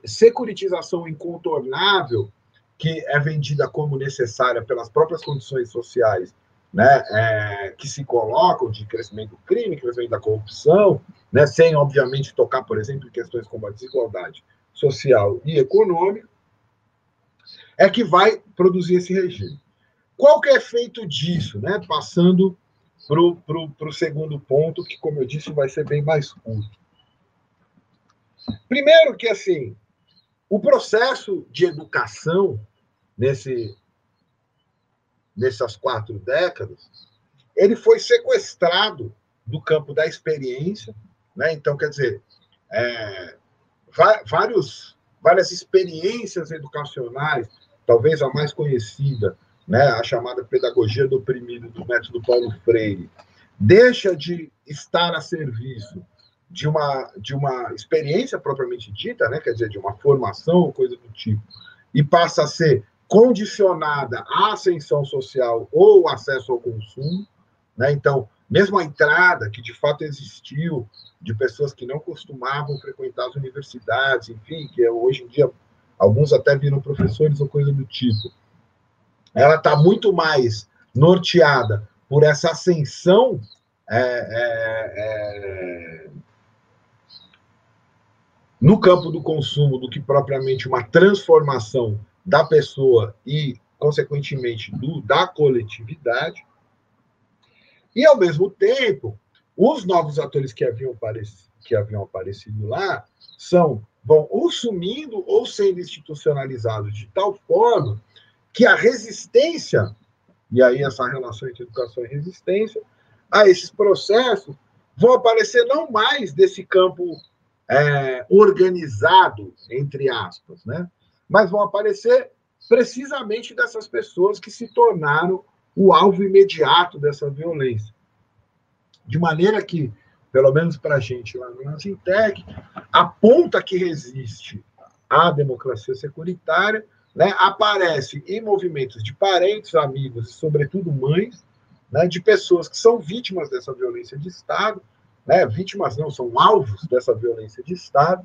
securitização incontornável que é vendida como necessária pelas próprias condições sociais né, é, que se colocam de crescimento do crime, crescimento da corrupção, né, sem, obviamente, tocar, por exemplo, em questões como a desigualdade social e econômica, é que vai produzir esse regime. qual que é efeito disso, né? Passando para o segundo ponto, que, como eu disse, vai ser bem mais curto. Primeiro que, assim, o processo de educação nesse, nessas quatro décadas, ele foi sequestrado do campo da experiência, né? Então, quer dizer, é, vários, várias experiências educacionais, talvez a mais conhecida, né, a chamada pedagogia do oprimido do método Paulo Freire, deixa de estar a serviço de uma, de uma experiência propriamente dita, né, quer dizer, de uma formação, coisa do tipo, e passa a ser condicionada à ascensão social ou acesso ao consumo, né? Então, mesmo a entrada que de fato existiu de pessoas que não costumavam frequentar as universidades, enfim, que hoje em dia alguns até viram professores ou coisa do tipo, ela está muito mais norteada por essa ascensão é, é, é, no campo do consumo do que propriamente uma transformação da pessoa e, consequentemente, do, da coletividade. E, ao mesmo tempo, os novos atores que haviam, aparecido, que haviam aparecido lá são vão ou sumindo ou sendo institucionalizados de tal forma que a resistência, e aí essa relação entre educação e resistência, a esses processos vão aparecer não mais desse campo é, organizado, entre aspas, né? mas vão aparecer precisamente dessas pessoas que se tornaram o alvo imediato dessa violência. De maneira que, pelo menos para a gente lá no Nascintec, a ponta que resiste à democracia securitária né, aparece em movimentos de parentes, amigos sobretudo, mães, né, de pessoas que são vítimas dessa violência de Estado, né, vítimas não, são alvos dessa violência de Estado,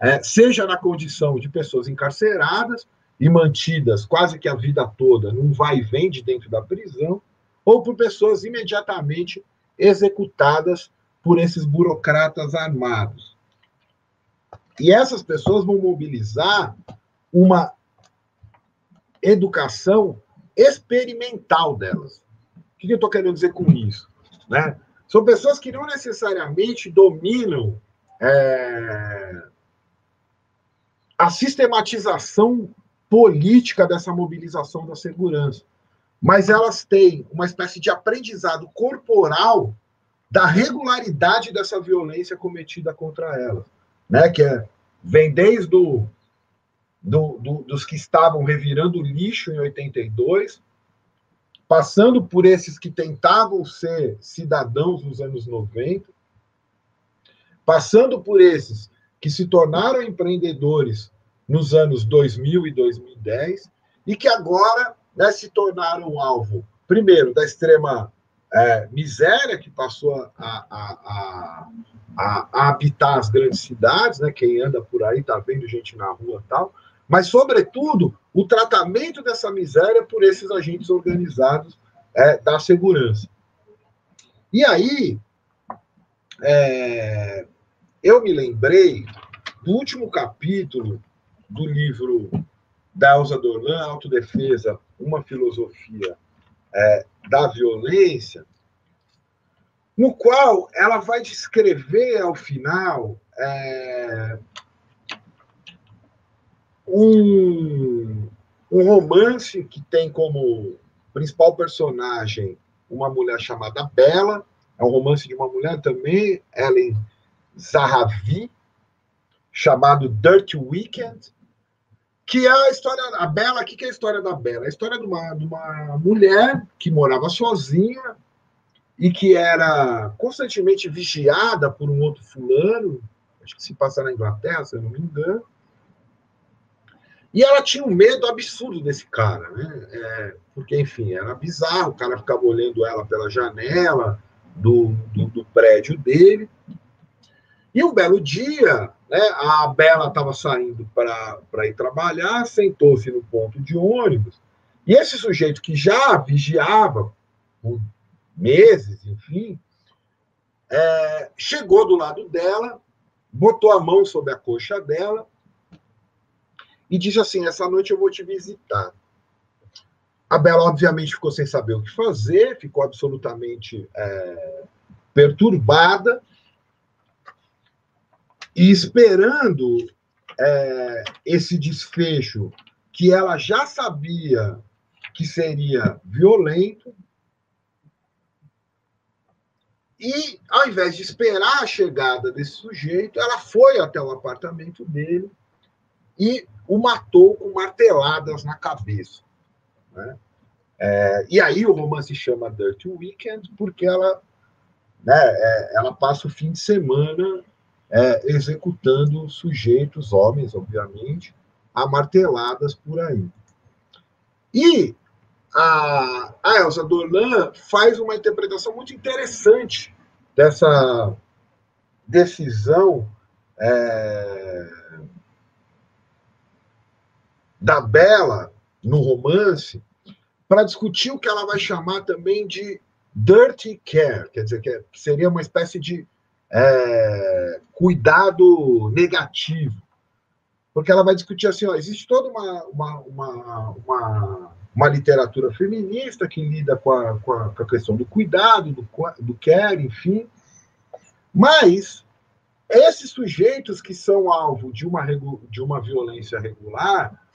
é, seja na condição de pessoas encarceradas e mantidas quase que a vida toda num vai e vem de dentro da prisão, ou por pessoas imediatamente executadas por esses burocratas armados. E essas pessoas vão mobilizar uma educação experimental delas. O que eu estou querendo dizer com isso? Né? São pessoas que não necessariamente dominam é, a sistematização política dessa mobilização da segurança, mas elas têm uma espécie de aprendizado corporal da regularidade dessa violência cometida contra elas, né? Que é, vem desde o do, do, dos que estavam revirando lixo em 82, passando por esses que tentavam ser cidadãos nos anos 90, passando por esses que se tornaram empreendedores nos anos 2000 e 2010 e que agora né, se tornaram alvo, primeiro, da extrema é, miséria que passou a, a, a, a, habitar as grandes cidades, né? Quem anda por aí está vendo gente na rua tal, mas, sobretudo, o tratamento dessa miséria por esses agentes organizados é, da segurança. E aí, é, eu me lembrei do último capítulo do livro da Elza Dorlan, Autodefesa, uma filosofia é, da violência, no qual ela vai descrever ao final é, um, um romance que tem como principal personagem uma mulher chamada Bela, é um romance de uma mulher também, Ellen Zahavi, chamado Dirty Weekend, que é a história, a Bela, o que é a história da Bela? É a história de uma, de uma mulher que morava sozinha e que era constantemente vigiada por um outro fulano, acho que se passa na Inglaterra, se eu não me engano, e ela tinha um medo absurdo desse cara, né? É, porque, enfim, era bizarro, o cara ficava olhando ela pela janela do, do, do prédio dele. E um belo dia, né, a Bela estava saindo para ir trabalhar, sentou-se no ponto de ônibus, e esse sujeito que já vigiava por meses, enfim, é, chegou do lado dela, botou a mão sobre a coxa dela e diz assim: Essa noite eu vou te visitar. A Bela, obviamente, ficou sem saber o que fazer, ficou absolutamente é, perturbada e esperando é, esse desfecho que ela já sabia que seria violento. E, ao invés de esperar a chegada desse sujeito, ela foi até o apartamento dele e o matou com marteladas na cabeça. Né? É, e aí o romance chama Dirty Weekend porque ela, né, é, ela passa o fim de semana é, executando sujeitos, homens, obviamente, a marteladas por aí. E a, a Elsa Dorlan faz uma interpretação muito interessante dessa decisão é, da Bela no romance para discutir o que ela vai chamar também de dirty care, quer dizer, que seria uma espécie de é, cuidado negativo. Porque ela vai discutir assim: ó, existe toda uma, uma, uma, uma, uma literatura feminista que lida com a, com a, com a questão do cuidado, do, do care, enfim. Mas esses sujeitos que são alvo de uma, de uma violência regular,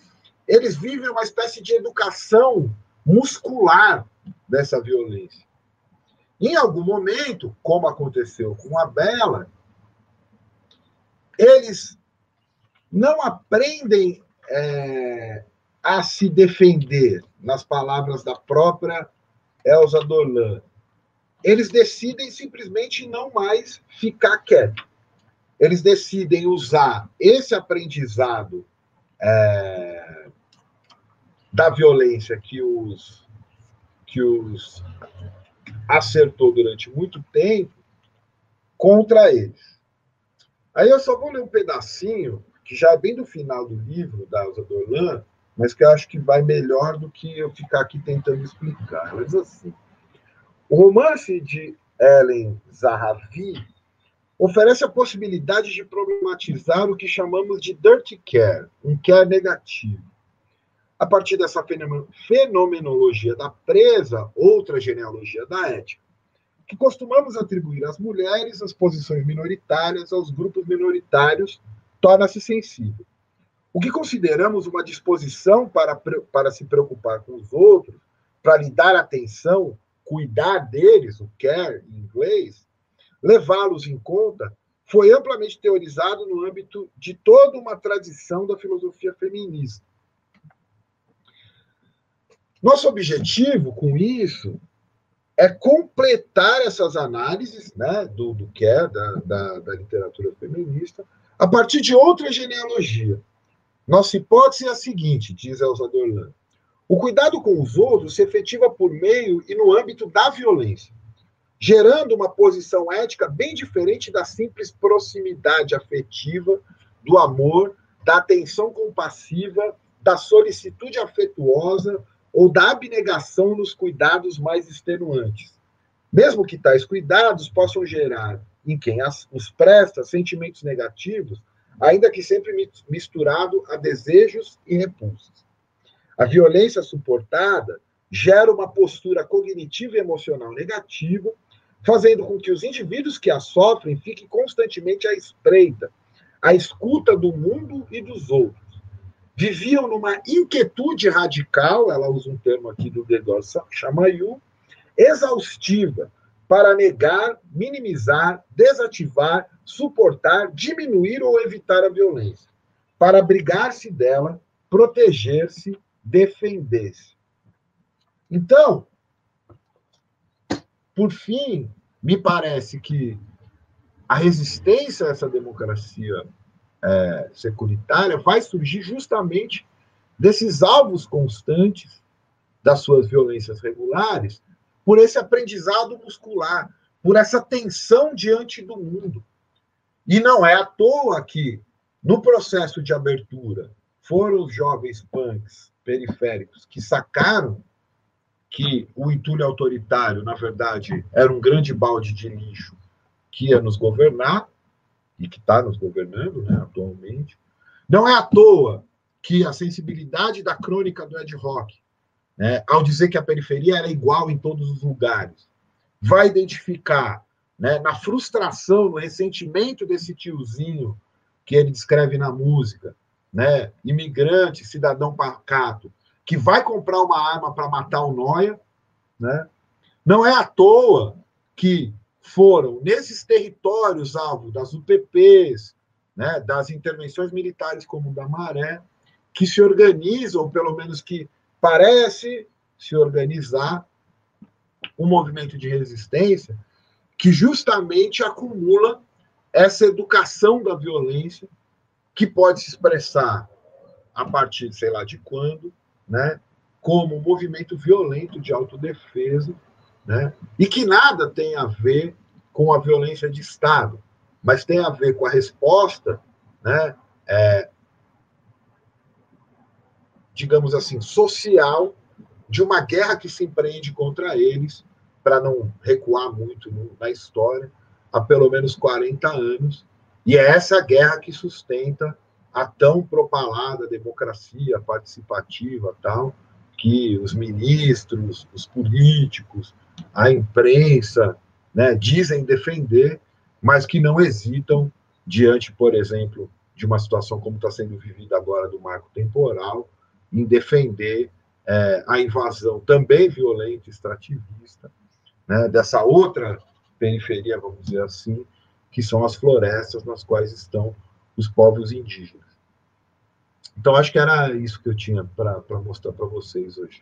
eles vivem uma espécie de educação muscular dessa violência. Em algum momento, como aconteceu com a Bela, eles não aprendem é, a se defender, nas palavras da própria Elsa Dorlan. Eles decidem simplesmente não mais ficar quietos. Eles decidem usar esse aprendizado é, da violência que os, que os acertou durante muito tempo contra eles. Aí eu só vou ler um pedacinho, que já é bem do final do livro da Elsa Dorlan, mas que eu acho que vai melhor do que eu ficar aqui tentando explicar. Diz assim: o romance de Ellen Zahavi oferece a possibilidade de problematizar o que chamamos de dirty care, um care negativo a partir dessa fenomenologia da presa, outra genealogia da ética, que costumamos atribuir às mulheres as posições minoritárias, aos grupos minoritários, torna-se sensível. O que consideramos uma disposição para, para se preocupar com os outros, para lhe dar atenção, cuidar deles, o care em inglês, levá-los em conta, foi amplamente teorizado no âmbito de toda uma tradição da filosofia feminista nosso objetivo com isso é completar essas análises né, do, do que é da, da, da literatura feminista a partir de outra genealogia. Nossa hipótese é a seguinte, diz Elza Dorlan. O cuidado com os outros se efetiva por meio e no âmbito da violência, gerando uma posição ética bem diferente da simples proximidade afetiva, do amor, da atenção compassiva, da solicitude afetuosa ou da abnegação nos cuidados mais extenuantes. Mesmo que tais cuidados possam gerar em quem as, os presta sentimentos negativos, ainda que sempre misturado a desejos e repulsas. A violência suportada gera uma postura cognitiva e emocional negativa, fazendo com que os indivíduos que a sofrem fiquem constantemente à espreita, à escuta do mundo e dos outros viviam numa inquietude radical, ela usa um termo aqui do Gregor Chamayu, exaustiva, para negar, minimizar, desativar, suportar, diminuir ou evitar a violência, para abrigar-se dela, proteger-se, defender-se. Então, por fim, me parece que a resistência a essa democracia é, securitária vai surgir justamente desses alvos constantes das suas violências regulares, por esse aprendizado muscular, por essa tensão diante do mundo. E não é à toa que, no processo de abertura, foram os jovens punks periféricos que sacaram que o entulho autoritário, na verdade, era um grande balde de lixo que ia nos governar, e que está nos governando né, atualmente. Não é à toa que a sensibilidade da crônica do Ed Rock né, ao dizer que a periferia era igual em todos os lugares, vai identificar né, na frustração, no ressentimento desse tiozinho que ele descreve na música, né, imigrante, cidadão pacato, que vai comprar uma arma para matar o Noia, né? Não é à toa que foram nesses territórios alvo das UPPs, né, das intervenções militares como da Maré, que se organizam, pelo menos que parece se organizar, um movimento de resistência que justamente acumula essa educação da violência que pode se expressar a partir, sei lá de quando, né, como um movimento violento de autodefesa, né, e que nada tem a ver com a violência de Estado, mas tem a ver com a resposta, né, é, digamos assim, social de uma guerra que se empreende contra eles, para não recuar muito na história, há pelo menos 40 anos, e é essa guerra que sustenta a tão propalada democracia participativa tal, que os ministros, os políticos, a imprensa né, dizem defender, mas que não hesitam diante, por exemplo, de uma situação como está sendo vivida agora do marco temporal, em defender é, a invasão também violenta, extrativista, né, dessa outra periferia, vamos dizer assim, que são as florestas nas quais estão os povos indígenas. Então, acho que era isso que eu tinha para mostrar para vocês hoje.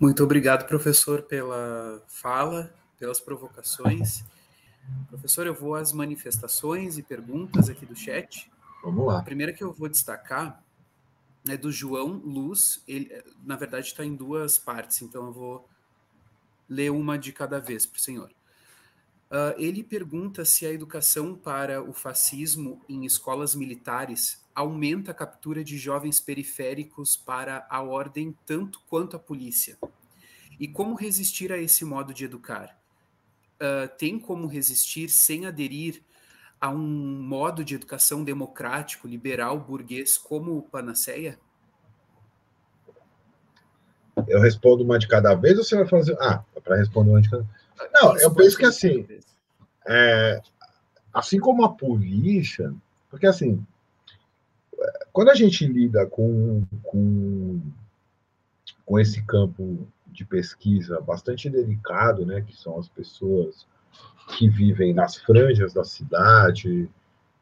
Muito obrigado, professor, pela fala, pelas provocações. Professor, eu vou às manifestações e perguntas aqui do chat. Vamos lá. A primeira que eu vou destacar é do João Luz. Ele, na verdade, está em duas partes, então eu vou ler uma de cada vez para o senhor. Uh, ele pergunta se a educação para o fascismo em escolas militares aumenta a captura de jovens periféricos para a ordem tanto quanto a polícia. E como resistir a esse modo de educar? Uh, tem como resistir sem aderir a um modo de educação democrático, liberal, burguês como panaceia? Eu respondo uma de cada vez ou você vai fazer. Ah, para responder uma de cada vez. Não, eu penso que assim, é, assim como a polícia, porque assim, quando a gente lida com, com, com esse campo de pesquisa bastante delicado, né, que são as pessoas que vivem nas franjas da cidade,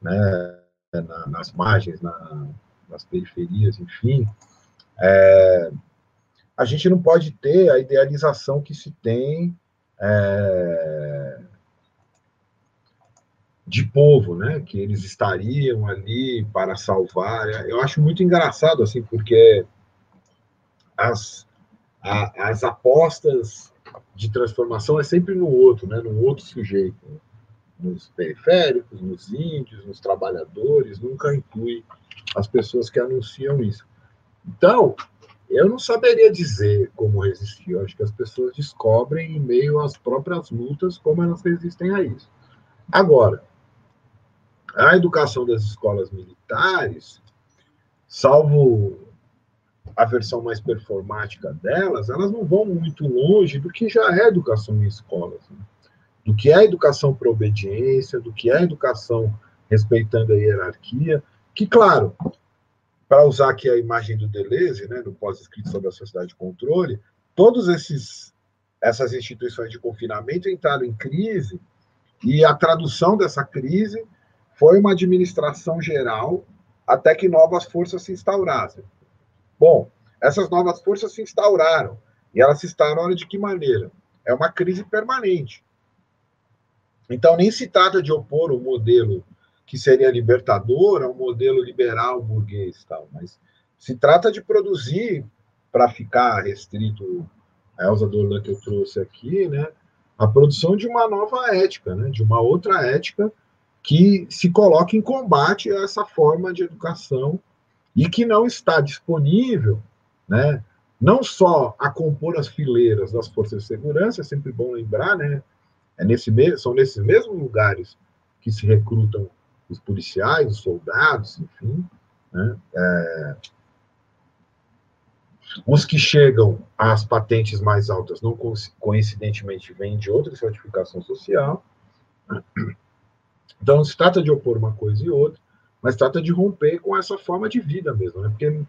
né, na, nas margens, na, nas periferias, enfim, é, a gente não pode ter a idealização que se tem é, de povo, né? Que eles estariam ali para salvar. Eu acho muito engraçado assim, porque as, a, as apostas de transformação é sempre no outro, né? No outro sujeito, nos periféricos, nos índios, nos trabalhadores, nunca inclui as pessoas que anunciam isso. Então, eu não saberia dizer como resistir. Eu acho que as pessoas descobrem em meio às próprias lutas como elas resistem a isso. Agora, a educação das escolas militares, salvo a versão mais performática delas, elas não vão muito longe do que já é educação em escolas. Né? Do que é educação para obediência, do que é educação respeitando a hierarquia, que, claro, para usar aqui a imagem do Deleuze, né, no pós-escrito sobre a sociedade de controle, esses essas instituições de confinamento entraram em crise e a tradução dessa crise foi uma administração geral até que novas forças se instaurassem. Bom, essas novas forças se instauraram e elas se instauraram de que maneira? É uma crise permanente. Então nem se trata de opor o modelo que seria libertador a um modelo liberal burguês, tal, mas se trata de produzir, para ficar restrito a Elza Dorlan que eu trouxe aqui, né, a produção de uma nova ética, né, de uma outra ética que se coloque em combate a essa forma de educação e que não está disponível, né, não só a compor as fileiras das forças de segurança, é sempre bom lembrar, né, é nesse, são nesses mesmos lugares que se recrutam os policiais, os soldados, enfim, né? É, Os que chegam às patentes mais altas não coincidentemente vêm de outra certificação social. Então, não se trata de opor uma coisa e outra, mas trata de romper com essa forma de vida mesmo, né? Porque,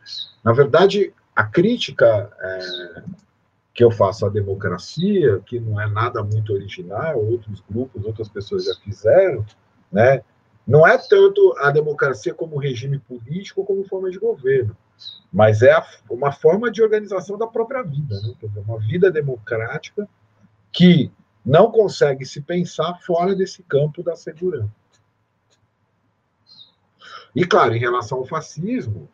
na verdade, a crítica é, que eu faço à democracia, que não é nada muito original, outros grupos, outras pessoas já fizeram, né? Não é tanto a democracia como regime político, como forma de governo, mas é uma forma de organização da própria vida, né? Uma vida democrática que não consegue se pensar fora desse campo da segurança. E, claro, em relação ao fascismo,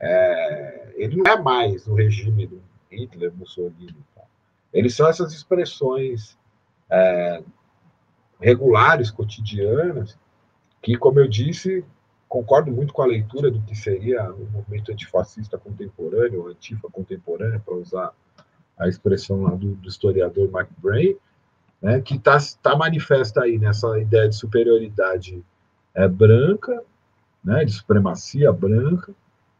é, ele não é mais o regime do Hitler, Mussolini. Eles são essas expressões é, regulares, cotidianas, que, como eu disse, concordo muito com a leitura do que seria o movimento antifascista contemporâneo, antifa contemporânea, para usar a expressão lá do, do historiador Mark Bray, né, que está tá manifesta aí nessa ideia de superioridade é, branca, né, de supremacia branca,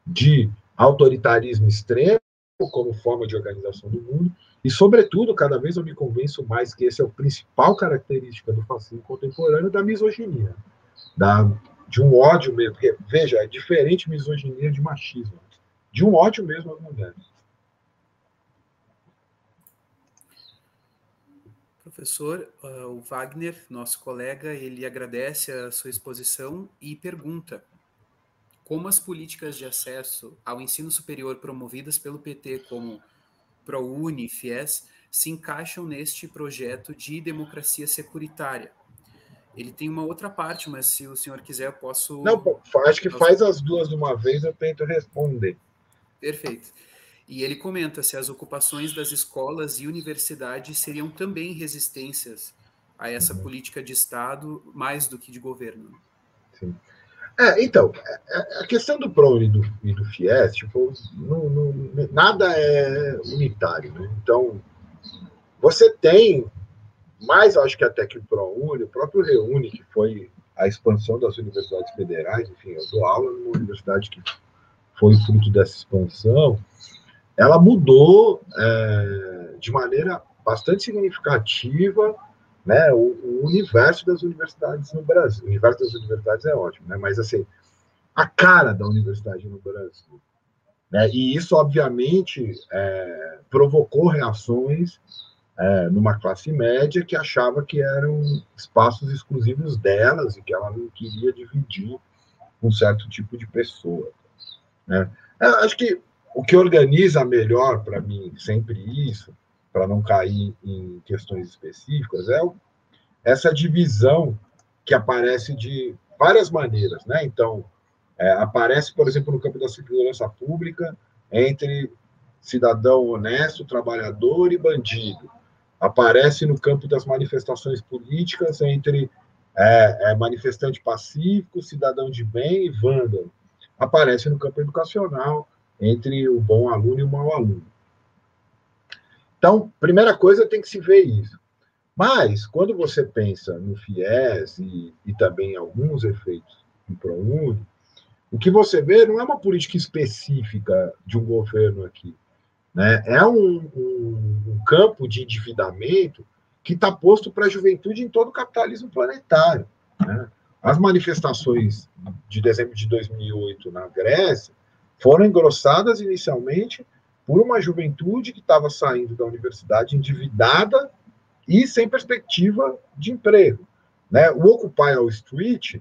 de autoritarismo extremo como forma de organização do mundo, e, sobretudo, cada vez eu me convenço mais que esse é o principal característica do fascismo contemporâneo, da misoginia da, de um ódio mesmo. Porque, veja, é diferente misoginia de machismo. De um ódio mesmo às mulheres. Professor, uh, o Wagner, nosso colega, ele agradece a sua exposição e pergunta como as políticas de acesso ao ensino superior promovidas pelo PT, como ProUni, FIES, se encaixam neste projeto de democracia securitária, ele tem uma outra parte, mas se o senhor quiser, eu posso. Não, acho que faz as duas de uma vez, eu tento responder. Perfeito. E ele comenta se as ocupações das escolas e universidades seriam também resistências a essa uhum. política de Estado mais do que de governo. Sim. É, então, é, é, a questão do PRONE e do, e do FIES, tipo, não, não, nada é unitário. Né? Então, você tem mais acho que até que o ProUni, o próprio Reúne, que foi a expansão das universidades federais, enfim, eu dou aula numa universidade que foi fruto dessa expansão, ela mudou é, de maneira bastante significativa né, o, o, universo das universidades no Brasil. O universo das universidades é ótimo, né, mas assim, a cara da universidade no Brasil. Né, e isso, obviamente, é, provocou reações é, numa classe média que achava que eram espaços exclusivos delas e que ela não queria dividir com um certo tipo de pessoa. Né? Eu é, acho que o que organiza melhor para mim sempre isso, para não cair em questões específicas, é essa divisão que aparece de várias maneiras. Né? Então, é, aparece, por exemplo, no campo da segurança pública, entre cidadão honesto, trabalhador e bandido aparece no campo das manifestações políticas entre é, é, manifestante pacífico, cidadão de bem e vândalo. Aparece no campo educacional entre o bom aluno e o mau aluno. Então, primeira coisa, tem que se ver isso. Mas, quando você pensa no FIES e, e também alguns efeitos do ProUni, o que você vê não é uma política específica de um governo aqui. Né? É um, um, um campo de endividamento que está posto para a juventude em todo o capitalismo planetário. Né? As manifestações de dezembro de 2008 na Grécia foram engrossadas inicialmente por uma juventude que estava saindo da universidade endividada e sem perspectiva de emprego. Né? O Occupy Wall Street,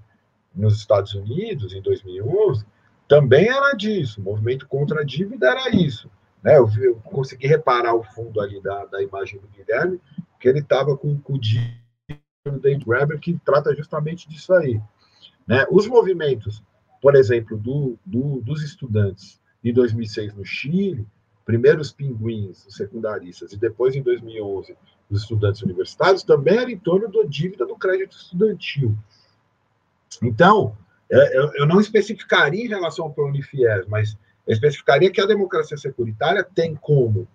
nos Estados Unidos, em 2011, também era disso. O movimento contra a dívida era isso. Né? Eu, vi, eu, consegui reparar o fundo ali da, da imagem do Guilherme, que ele estava com, com o David Graeber, que trata justamente disso aí. Né? Os movimentos, por exemplo, do, do, dos estudantes em 2006 no Chile, primeiro os pinguins, os secundaristas, e depois, em 2011, os estudantes universitários, também era em torno da dívida do crédito estudantil. Então, é, eu, eu não especificaria em relação ao plano Unifies, mas eu especificaria que a democracia securitária tem como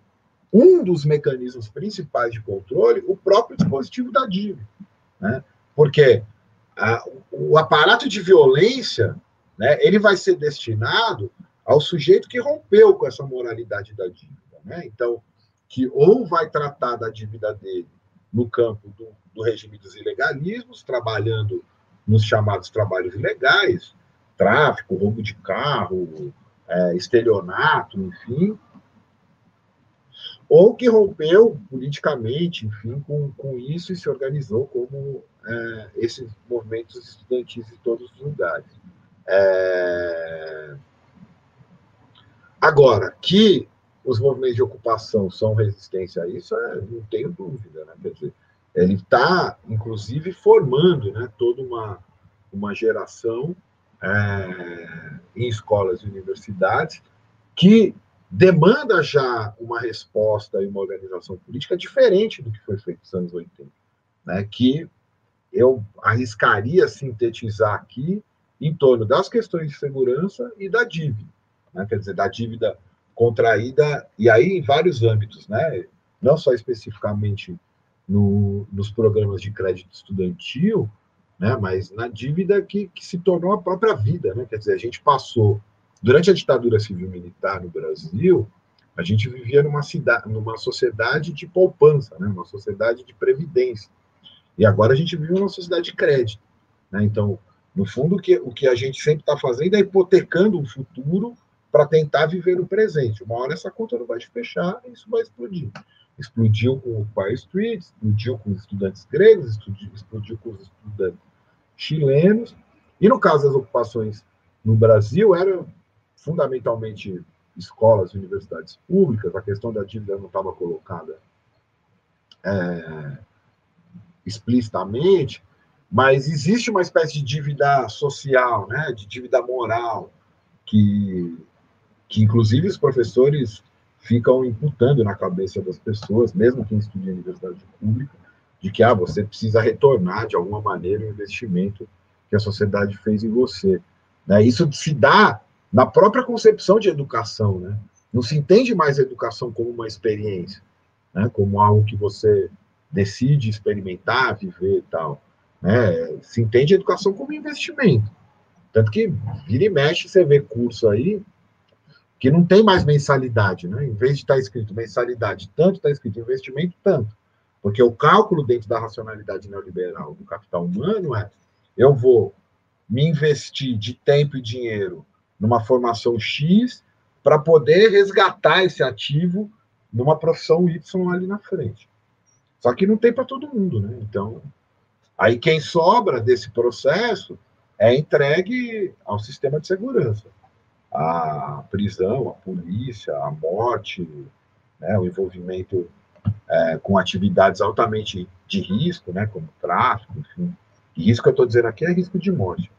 um dos mecanismos principais de controle o próprio dispositivo da dívida. Né? Porque a, o aparato de violência né, ele vai ser destinado ao sujeito que rompeu com essa moralidade da dívida. Né? Então, que ou vai tratar da dívida dele no campo do, do regime dos ilegalismos, trabalhando nos chamados trabalhos ilegais, tráfico, roubo de carro, é, estelionato, enfim, ou que rompeu politicamente, enfim, com, com isso e se organizou como é, esses movimentos estudantis em todos os lugares. É... Agora, que os movimentos de ocupação são resistência a isso, é, não tenho dúvida, né? Quer dizer, ele está, inclusive, formando né, toda uma, uma geração é, em escolas e universidades que demanda já uma resposta e uma organização política diferente do que foi feito nos anos 80, né, que eu arriscaria sintetizar aqui em torno das questões de segurança e da dívida, né, quer dizer, da dívida contraída, e aí em vários âmbitos, né, não só especificamente no, nos programas de crédito estudantil, né, mas na dívida que, que se tornou a própria vida, né, quer dizer, a gente passou Durante a ditadura civil-militar no Brasil, a gente vivia numa, cidade, numa sociedade de poupança, né? uma sociedade de previdência. E agora a gente vive numa sociedade de crédito. Né? Então, no fundo, o que, o que a gente sempre está fazendo é hipotecando o futuro para tentar viver o presente. Uma hora essa conta não vai fechar e isso vai explodir. Explodiu com o Fire Street, explodiu com os estudantes gregos, explodiu, explodiu com os estudantes chilenos. E no caso das ocupações no Brasil, era fundamentalmente escolas universidades públicas, a questão da dívida não estava colocada é, explicitamente, mas existe uma espécie de dívida social, né, de dívida moral, que, que inclusive os professores ficam imputando na cabeça das pessoas, mesmo quem estuda em universidade pública, de que ah, você precisa retornar de alguma maneira o investimento que a sociedade fez em você. Né? Isso se dá na própria concepção de educação, né? Não se entende mais a educação como uma experiência, né? Como algo que você decide experimentar, viver e tal. Né? Se entende a educação como investimento. Tanto que vira e mexe, você vê curso aí que não tem mais mensalidade, né? Em vez de estar tá escrito mensalidade, tanto está escrito investimento, tanto. Porque o cálculo dentro da racionalidade neoliberal do capital humano é: eu vou me investir de tempo e dinheiro numa formação X para poder resgatar esse ativo numa profissão Y ali na frente. Só que não tem para todo mundo, né? Então, aí quem sobra desse processo é entregue ao sistema de segurança. A prisão, a polícia, a morte, né, o envolvimento é, com atividades altamente de risco, né, como tráfico, enfim. E risco que eu estou dizendo aqui é risco de morte.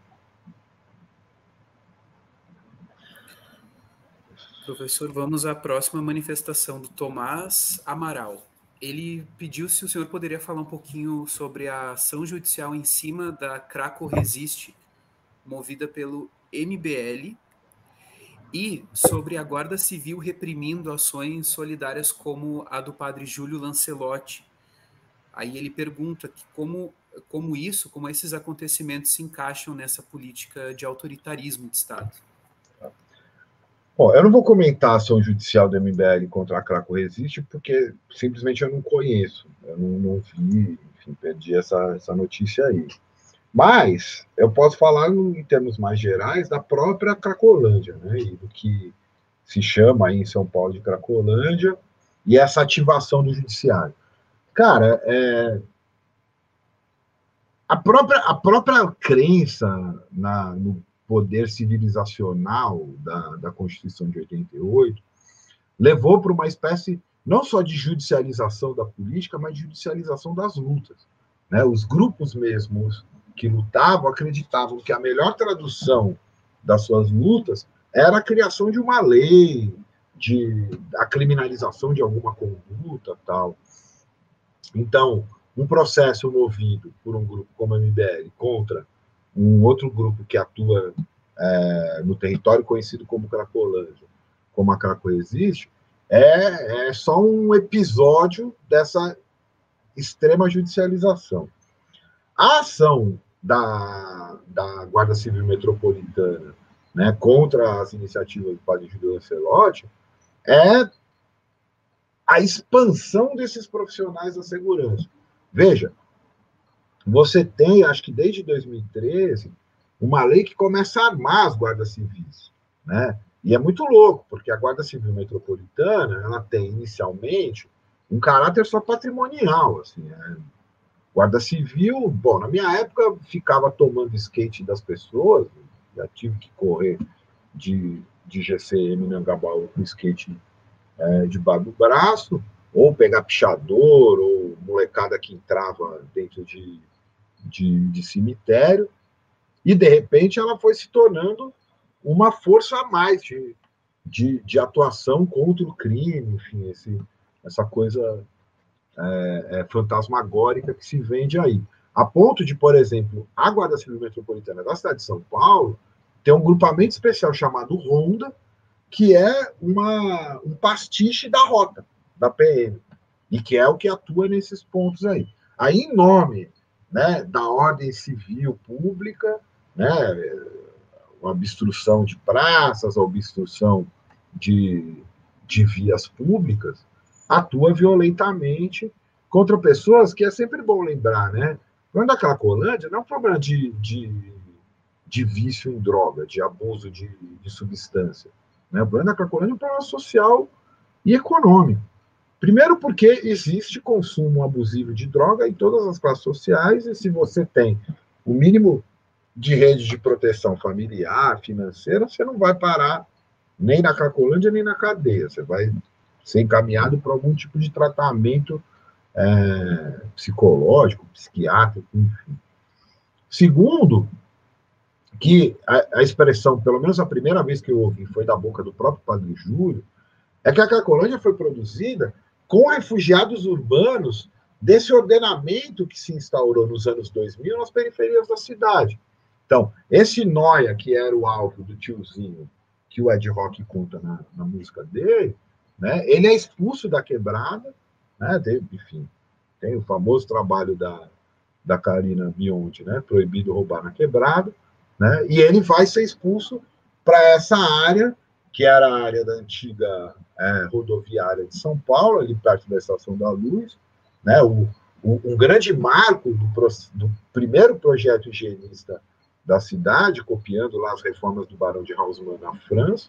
Professor, vamos à próxima manifestação do Tomás Amaral. Ele pediu se o senhor poderia falar um pouquinho sobre a ação judicial em cima da Craco Resiste, movida pelo MBL, e sobre a Guarda Civil reprimindo ações solidárias como a do padre Júlio Lancelotti. Aí ele pergunta como, como isso, como esses acontecimentos se encaixam nessa política de autoritarismo de Estado. Bom, eu não vou comentar a ação judicial do MBL contra a Craco Resiste, porque simplesmente eu não conheço, eu não, não vi, enfim, perdi essa, essa notícia aí. Mas eu posso falar em termos mais gerais da própria Cracolândia, né, e do que se chama aí em São Paulo de Cracolândia, e essa ativação do judiciário. Cara, é, a própria, a própria crença na, no poder civilizacional da, da Constituição de 88 levou para uma espécie não só de judicialização da política, mas de judicialização das lutas. Né? Os grupos mesmos que lutavam acreditavam que a melhor tradução das suas lutas era a criação de uma lei, de a criminalização de alguma conduta, tal. Então, um processo movido por um grupo como a MBL contra um outro grupo que atua é, no território conhecido como Cracolândia, como a Craco existe, é, é só um episódio dessa extrema judicialização. A ação da, da Guarda Civil Metropolitana né, contra as iniciativas do padre Júlio Lancelotti, é a expansão desses profissionais da segurança. Veja, você tem, acho que desde 2013, uma lei que começa a armar as guardas civis, né? E é muito louco, porque a Guarda Civil Metropolitana, ela tem inicialmente um caráter só patrimonial, assim, é, Guarda Civil, bom, na minha época ficava tomando skate das pessoas, já tive que correr de, de GCM em Angabaú com skate é, debaixo do braço, ou pegar pichador, ou molecada que entrava dentro de, de, de cemitério, e de repente ela foi se tornando uma força a mais de, de, de atuação contra o crime, enfim, esse, essa coisa é, é, fantasmagórica que se vende aí. A ponto de, por exemplo, a Guarda Civil Metropolitana da cidade de São Paulo tem um grupamento especial chamado Ronda, que é uma, um pastiche da rota da PM, e que é o que atua nesses pontos aí. Aí, em nome né, da ordem civil pública, né, a obstrução de praças, a obstrução de, de vias públicas, atua violentamente contra pessoas que é sempre bom lembrar, né? O problema da Cracolândia não é um problema de, de, de vício em droga, de abuso de, de substância. Né? O problema da Cracolândia é um problema social e econômico. Primeiro, porque existe consumo abusivo de droga em todas as classes sociais, e se você tem o mínimo de rede de proteção familiar, financeira, você não vai parar nem na Cracolândia nem na cadeia. Você vai ser encaminhado para algum tipo de tratamento é, psicológico, psiquiátrico, enfim. Segundo, que a, a, expressão, pelo menos a primeira vez que eu ouvi, foi da boca do próprio Padre Júlio, é que a Cracolândia foi produzida com refugiados urbanos desse ordenamento que se instaurou nos anos 2000 nas periferias da cidade. Então, esse Noia, que era o alvo do tiozinho, que o Ed Rock conta na, na música dele, né, ele é expulso da quebrada, né, tem, enfim, tem o famoso trabalho da, da Karina Bionde, né, proibido roubar na quebrada, né, e ele vai ser expulso para essa área que era a área da antiga é, rodoviária de São Paulo, ali perto da Estação da Luz, né, o, o um grande marco do, do, primeiro projeto higienista da cidade, copiando lá as reformas do Barão de Haussmann na França,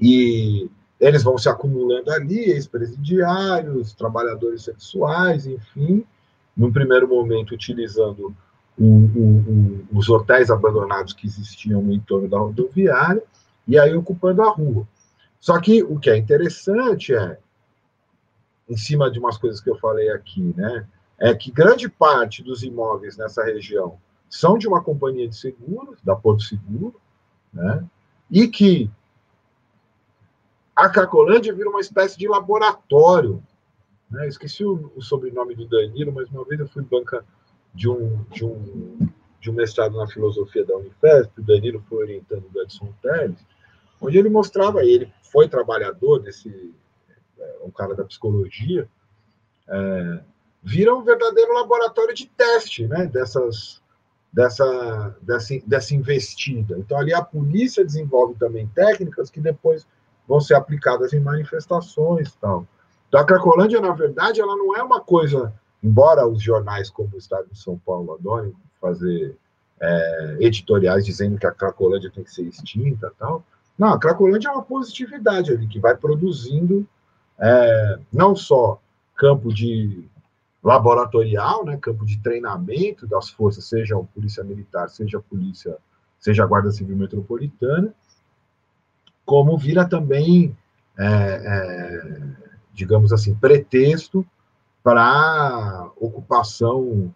e eles vão se acumulando ali, ex-presidiários, trabalhadores sexuais, enfim, num primeiro momento utilizando os hotéis abandonados que existiam no entorno da rodoviária, e aí ocupando a rua. Só que o que é interessante é, em cima de umas coisas que eu falei aqui, né, é que grande parte dos imóveis nessa região são de uma companhia de seguros, da Porto Seguro, né, e que a Cracolândia vira uma espécie de laboratório. Né? Esqueci o, o, sobrenome do Danilo, mas uma vez eu fui banca de um, de um, de um mestrado na filosofia da Unifesp, o Danilo foi orientando o Edson Teles, onde ele mostrava, ele foi trabalhador desse, é, um cara da psicologia, é, vira um verdadeiro laboratório de teste né, dessas, dessa, dessa, dessa investida. Então, ali a polícia desenvolve também técnicas que depois vão ser aplicadas em manifestações e tal. Então, a Cracolândia, na verdade, ela não é uma coisa, embora os jornais como o Estado de São Paulo adorem fazer é, editoriais dizendo que a Cracolândia tem que ser extinta tal, não, a Cracolândia é uma positividade ali, que vai produzindo é, não só campo de laboratorial, né, campo de treinamento das forças, seja a polícia militar, seja a polícia, seja a Guarda Civil Metropolitana, como vira também, é, é, digamos assim, pretexto para ocupação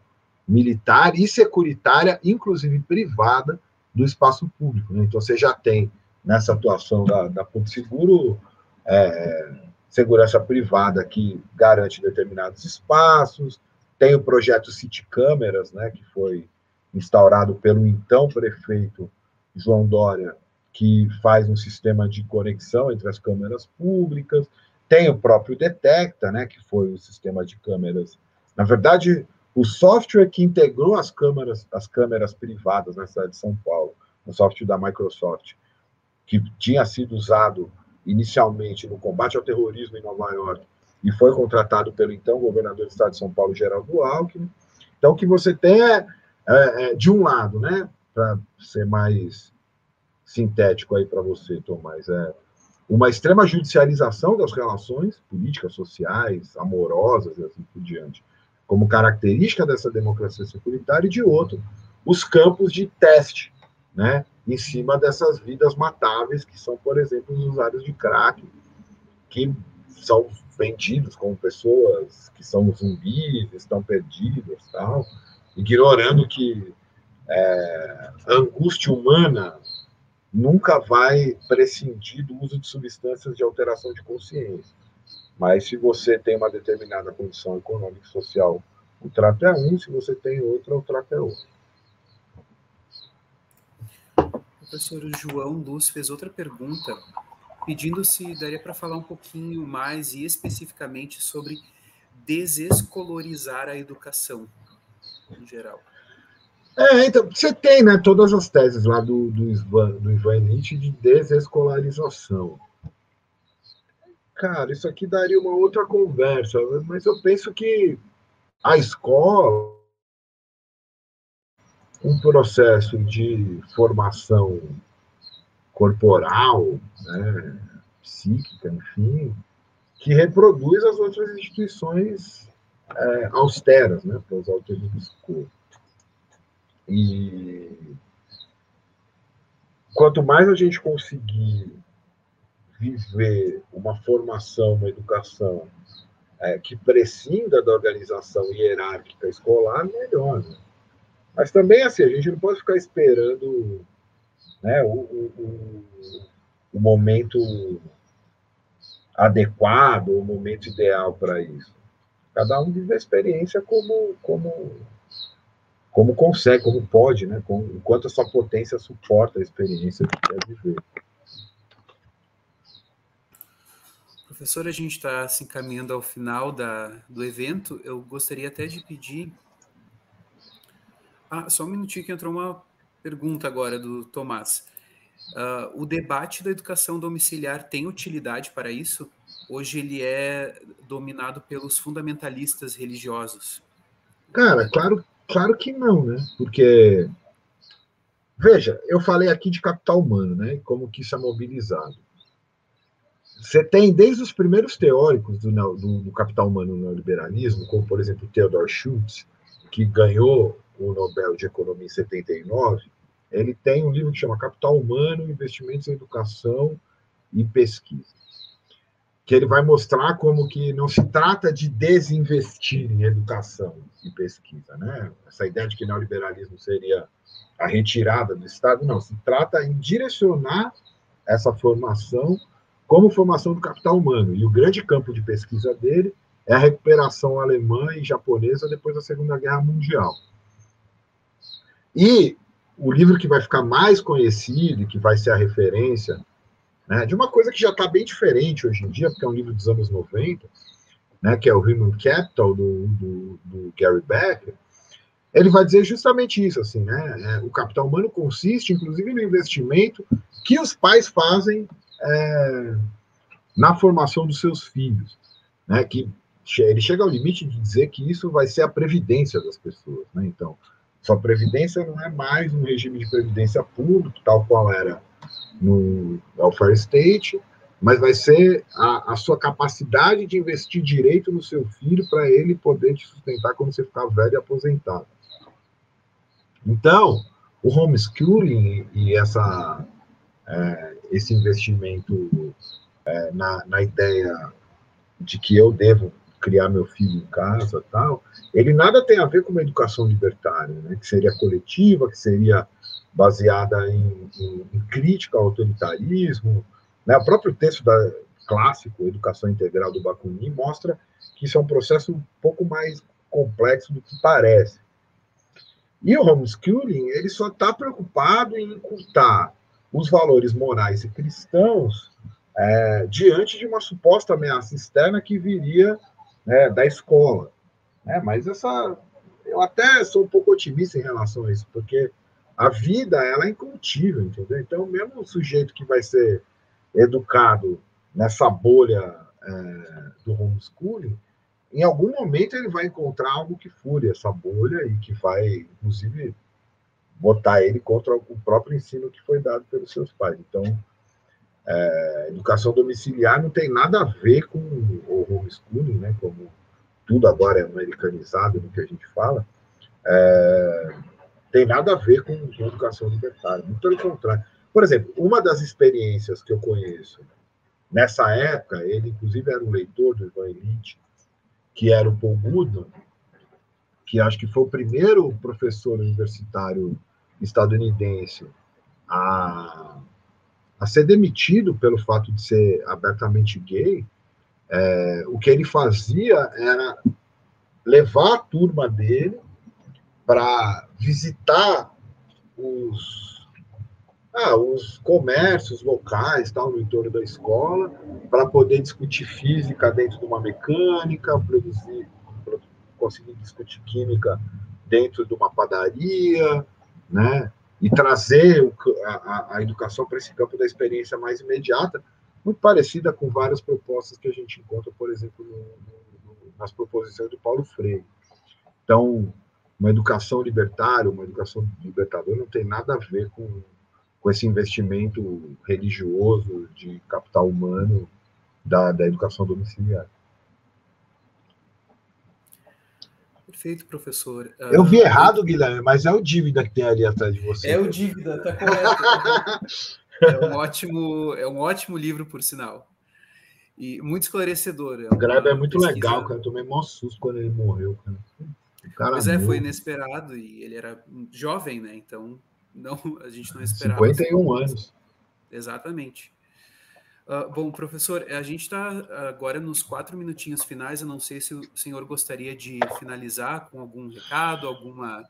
militar e securitária, inclusive privada, do espaço público. Né? Então, você já tem, nessa atuação da, da Seguro, é, segurança privada que garante determinados espaços, tem o projeto City Câmeras, né, que foi instaurado pelo então prefeito João Dória que faz um sistema de conexão entre as câmeras públicas, tem o próprio Detecta, né, que foi o sistema de câmeras. Na verdade, o software que integrou as câmeras, as câmeras privadas na cidade de São Paulo um software da Microsoft, que tinha sido usado inicialmente no combate ao terrorismo em Nova York e foi contratado pelo então governador do estado de São Paulo, Geraldo Alckmin. Então, o que você tem é, é, é de um lado, né, para ser mais sintético aí para você, Tomás, é uma extrema judicialização das relações políticas, sociais, amorosas e assim por diante, como característica dessa democracia securitária, e de outro, os campos de teste, né, em cima dessas vidas matáveis, que são, por exemplo, os usuários de crack, que são vendidos como pessoas que são zumbis, estão perdidos, tal, ignorando que é, a angústia humana nunca vai prescindir do uso de substâncias de alteração de consciência. Mas se você tem uma determinada condição econômica e social, o trato é um, se você tem outra, o trato é outro. O professor João Luz fez outra pergunta, pedindo se daria para falar um pouquinho mais e especificamente sobre desescolarizar a educação em geral. É, então, você tem né, todas as teses lá do, do, Ivan, do Ivan Nietzsche de desescolarização. Cara, isso aqui daria uma outra conversa, mas eu penso que a escola, um processo de formação corporal, né, psíquica, enfim, que reproduz as outras instituições é, austeras, né, para usar o termo do. E quanto mais a gente conseguir viver uma formação, uma educação é, que prescinda da organização hierárquica escolar, melhor. Né? Mas também, assim, a gente não pode ficar esperando né, o, o, o momento adequado, o momento ideal para isso. Cada um vive a experiência como, como como consegue, como pode, né? Com, enquanto a sua potência suporta a experiência que quer viver. Professor, a gente está se encaminhando ao final da, do evento. Eu gostaria até de pedir. Ah, só um minutinho que entrou uma pergunta agora do Tomás. Uh, o debate da educação domiciliar tem utilidade para isso? Hoje ele é dominado pelos fundamentalistas religiosos. Cara, claro, Claro que não, né? Porque, veja, eu falei aqui de capital humano, né? Como que isso é mobilizado. Você tem desde os primeiros teóricos do, do, do capital humano no neoliberalismo, como, por exemplo, Theodor Schultz, que ganhou o Nobel de Economia em 79, ele tem um livro que chama Capital Humano, Investimentos em Educação e Pesquisa que ele vai mostrar como que não se trata de desinvestir em educação e pesquisa, né? Essa ideia de que neoliberalismo seria a retirada do Estado, não, se trata em direcionar essa formação como formação do capital humano. E o grande campo de pesquisa dele é a recuperação alemã e japonesa depois da Segunda Guerra Mundial. E o livro que vai ficar mais conhecido que vai ser a referência né, de uma coisa que já está bem diferente hoje em dia, porque é um livro dos anos 90, né, que é o Human Capital, do, do, do Gary Becker, ele vai dizer justamente isso, assim, né, é, o capital humano consiste, inclusive, no investimento que os pais fazem é, na formação dos seus filhos, né, que ele chega ao limite de dizer que isso vai ser a previdência das pessoas, né, então, sua previdência não é mais um regime de previdência público, tal qual era no welfare state, mas vai ser a, a, sua capacidade de investir direito no seu filho para ele poder te sustentar quando você ficar velho e aposentado. Então, o homeschooling e essa, é, esse investimento é, na, na ideia de que eu devo criar meu filho em casa tal, ele nada tem a ver com uma educação libertária, né, que seria coletiva, que seria baseada em, em, em crítica ao autoritarismo. Né? O próprio texto da clássico Educação Integral do Bakunin mostra que isso é um processo um pouco mais complexo do que parece. E o homeschooling ele só está preocupado em ocultar os valores morais e cristãos é, diante de uma suposta ameaça externa que viria né, da escola. Né? Mas essa, eu até sou um pouco otimista em relação a isso, porque a vida ela é incontível, entendeu? Então, mesmo o sujeito que vai ser educado nessa bolha é, do homeschooling, em algum momento ele vai encontrar algo que fure essa bolha e que vai, inclusive, botar ele contra o próprio ensino que foi dado pelos seus pais. Então, é, educação domiciliar não tem nada a ver com homeschooling, né? Como tudo agora é americanizado no que a gente fala, é, tem nada a ver com, com educação libertária. Muito pelo contrário. Por exemplo, uma das experiências que eu conheço nessa época, ele inclusive era um leitor do Ivan Elite, que era o Paul Goodman, que acho que foi o primeiro professor universitário estadunidense a, a ser demitido pelo fato de ser abertamente gay, é, o que ele fazia era levar a turma dele para visitar os, ah, os comércios locais tal, no entorno da escola, para poder discutir física dentro de uma mecânica, produzir, conseguir discutir química dentro de uma padaria, né? E trazer a, a educação para esse campo da experiência mais imediata, muito parecida com várias propostas que a gente encontra, por exemplo, no, no, nas proposições do Paulo Freire. Então, uma educação libertária, uma educação libertadora não tem nada a ver com, com esse investimento religioso de capital humano da, da educação domiciliar. Perfeito, professor. Eu vi uh, errado, Guilherme, mas é o dívida que tem ali atrás de você. É o dívida, tá correto. [laughs] é, um ótimo, é um ótimo livro, por sinal. E muito esclarecedor. É o Grab é muito pesquisa. legal, cara. Eu tomei maior susto quando ele morreu, cara. Cara Mas é, foi inesperado e ele era jovem, né? Então não, a gente não esperava. 51 anos. Exatamente. Uh, bom, professor, a gente está agora nos quatro minutinhos finais. Eu não sei se o senhor gostaria de finalizar com algum recado, alguma,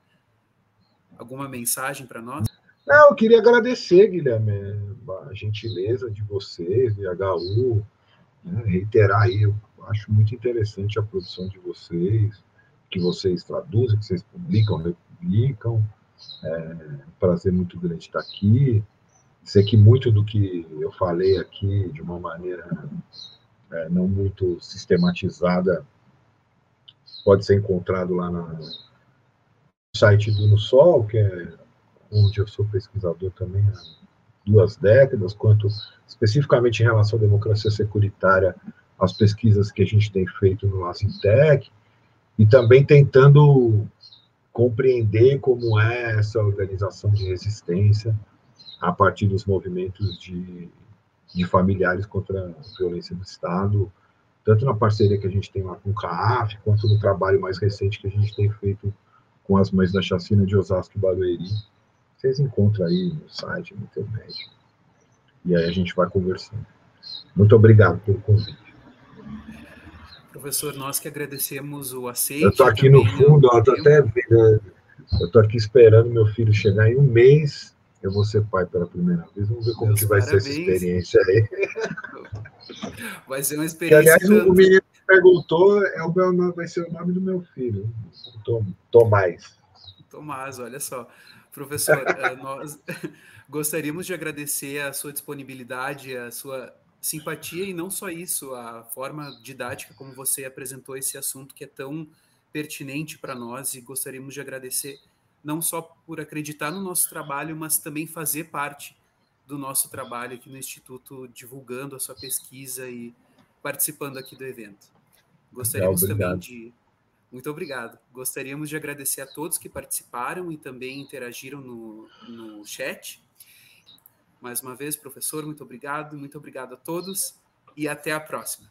alguma mensagem para nós. Não, eu queria agradecer, Guilherme, a gentileza de vocês, HU, né, reiterar aí, eu acho muito interessante a produção de vocês, que vocês traduzem, que vocês publicam, republicam. É um prazer muito grande estar aqui. Sei que muito do que eu falei aqui, de uma maneira é, não muito sistematizada, pode ser encontrado lá no site do No Sol, que é onde eu sou pesquisador também há duas décadas, quanto especificamente em relação à democracia securitária, as pesquisas que a gente tem feito no Lacintec, e também tentando compreender como é essa organização de resistência a partir dos movimentos de, de familiares contra a violência do Estado, tanto na parceria que a gente tem lá com o CAF, quanto no trabalho mais recente que a gente tem feito com as mães da chacina de Osasco e Barueri. Vocês encontram aí no site, na internet. E aí a gente vai conversando. Muito obrigado pelo convite. Professor, nós que agradecemos o aceite. Eu estou aqui no fundo, eu estou até vendo. Eu estou aqui esperando meu filho chegar em um mês. Eu vou ser pai pela primeira vez. Vamos ver como que vai parabéns. ser essa experiência aí. [laughs] Vai ser uma experiência. aliás, o menino que perguntou é o meu, vai ser o nome do meu filho, Tomás. Tomás, olha só. Professor, eh, nós [laughs] gostaríamos de agradecer a sua disponibilidade, a sua simpatia e não só isso, a forma didática como você apresentou esse assunto que é tão pertinente para nós e gostaríamos de agradecer não só por acreditar no nosso trabalho, mas também fazer parte do nosso trabalho aqui no Instituto, divulgando a sua pesquisa e participando aqui do evento. Gostaríamos também de. Muito obrigado. Gostaríamos de agradecer a todos que participaram e também interagiram no, no chat. Mais uma vez, professor, muito obrigado, muito obrigado a todos e até a próxima.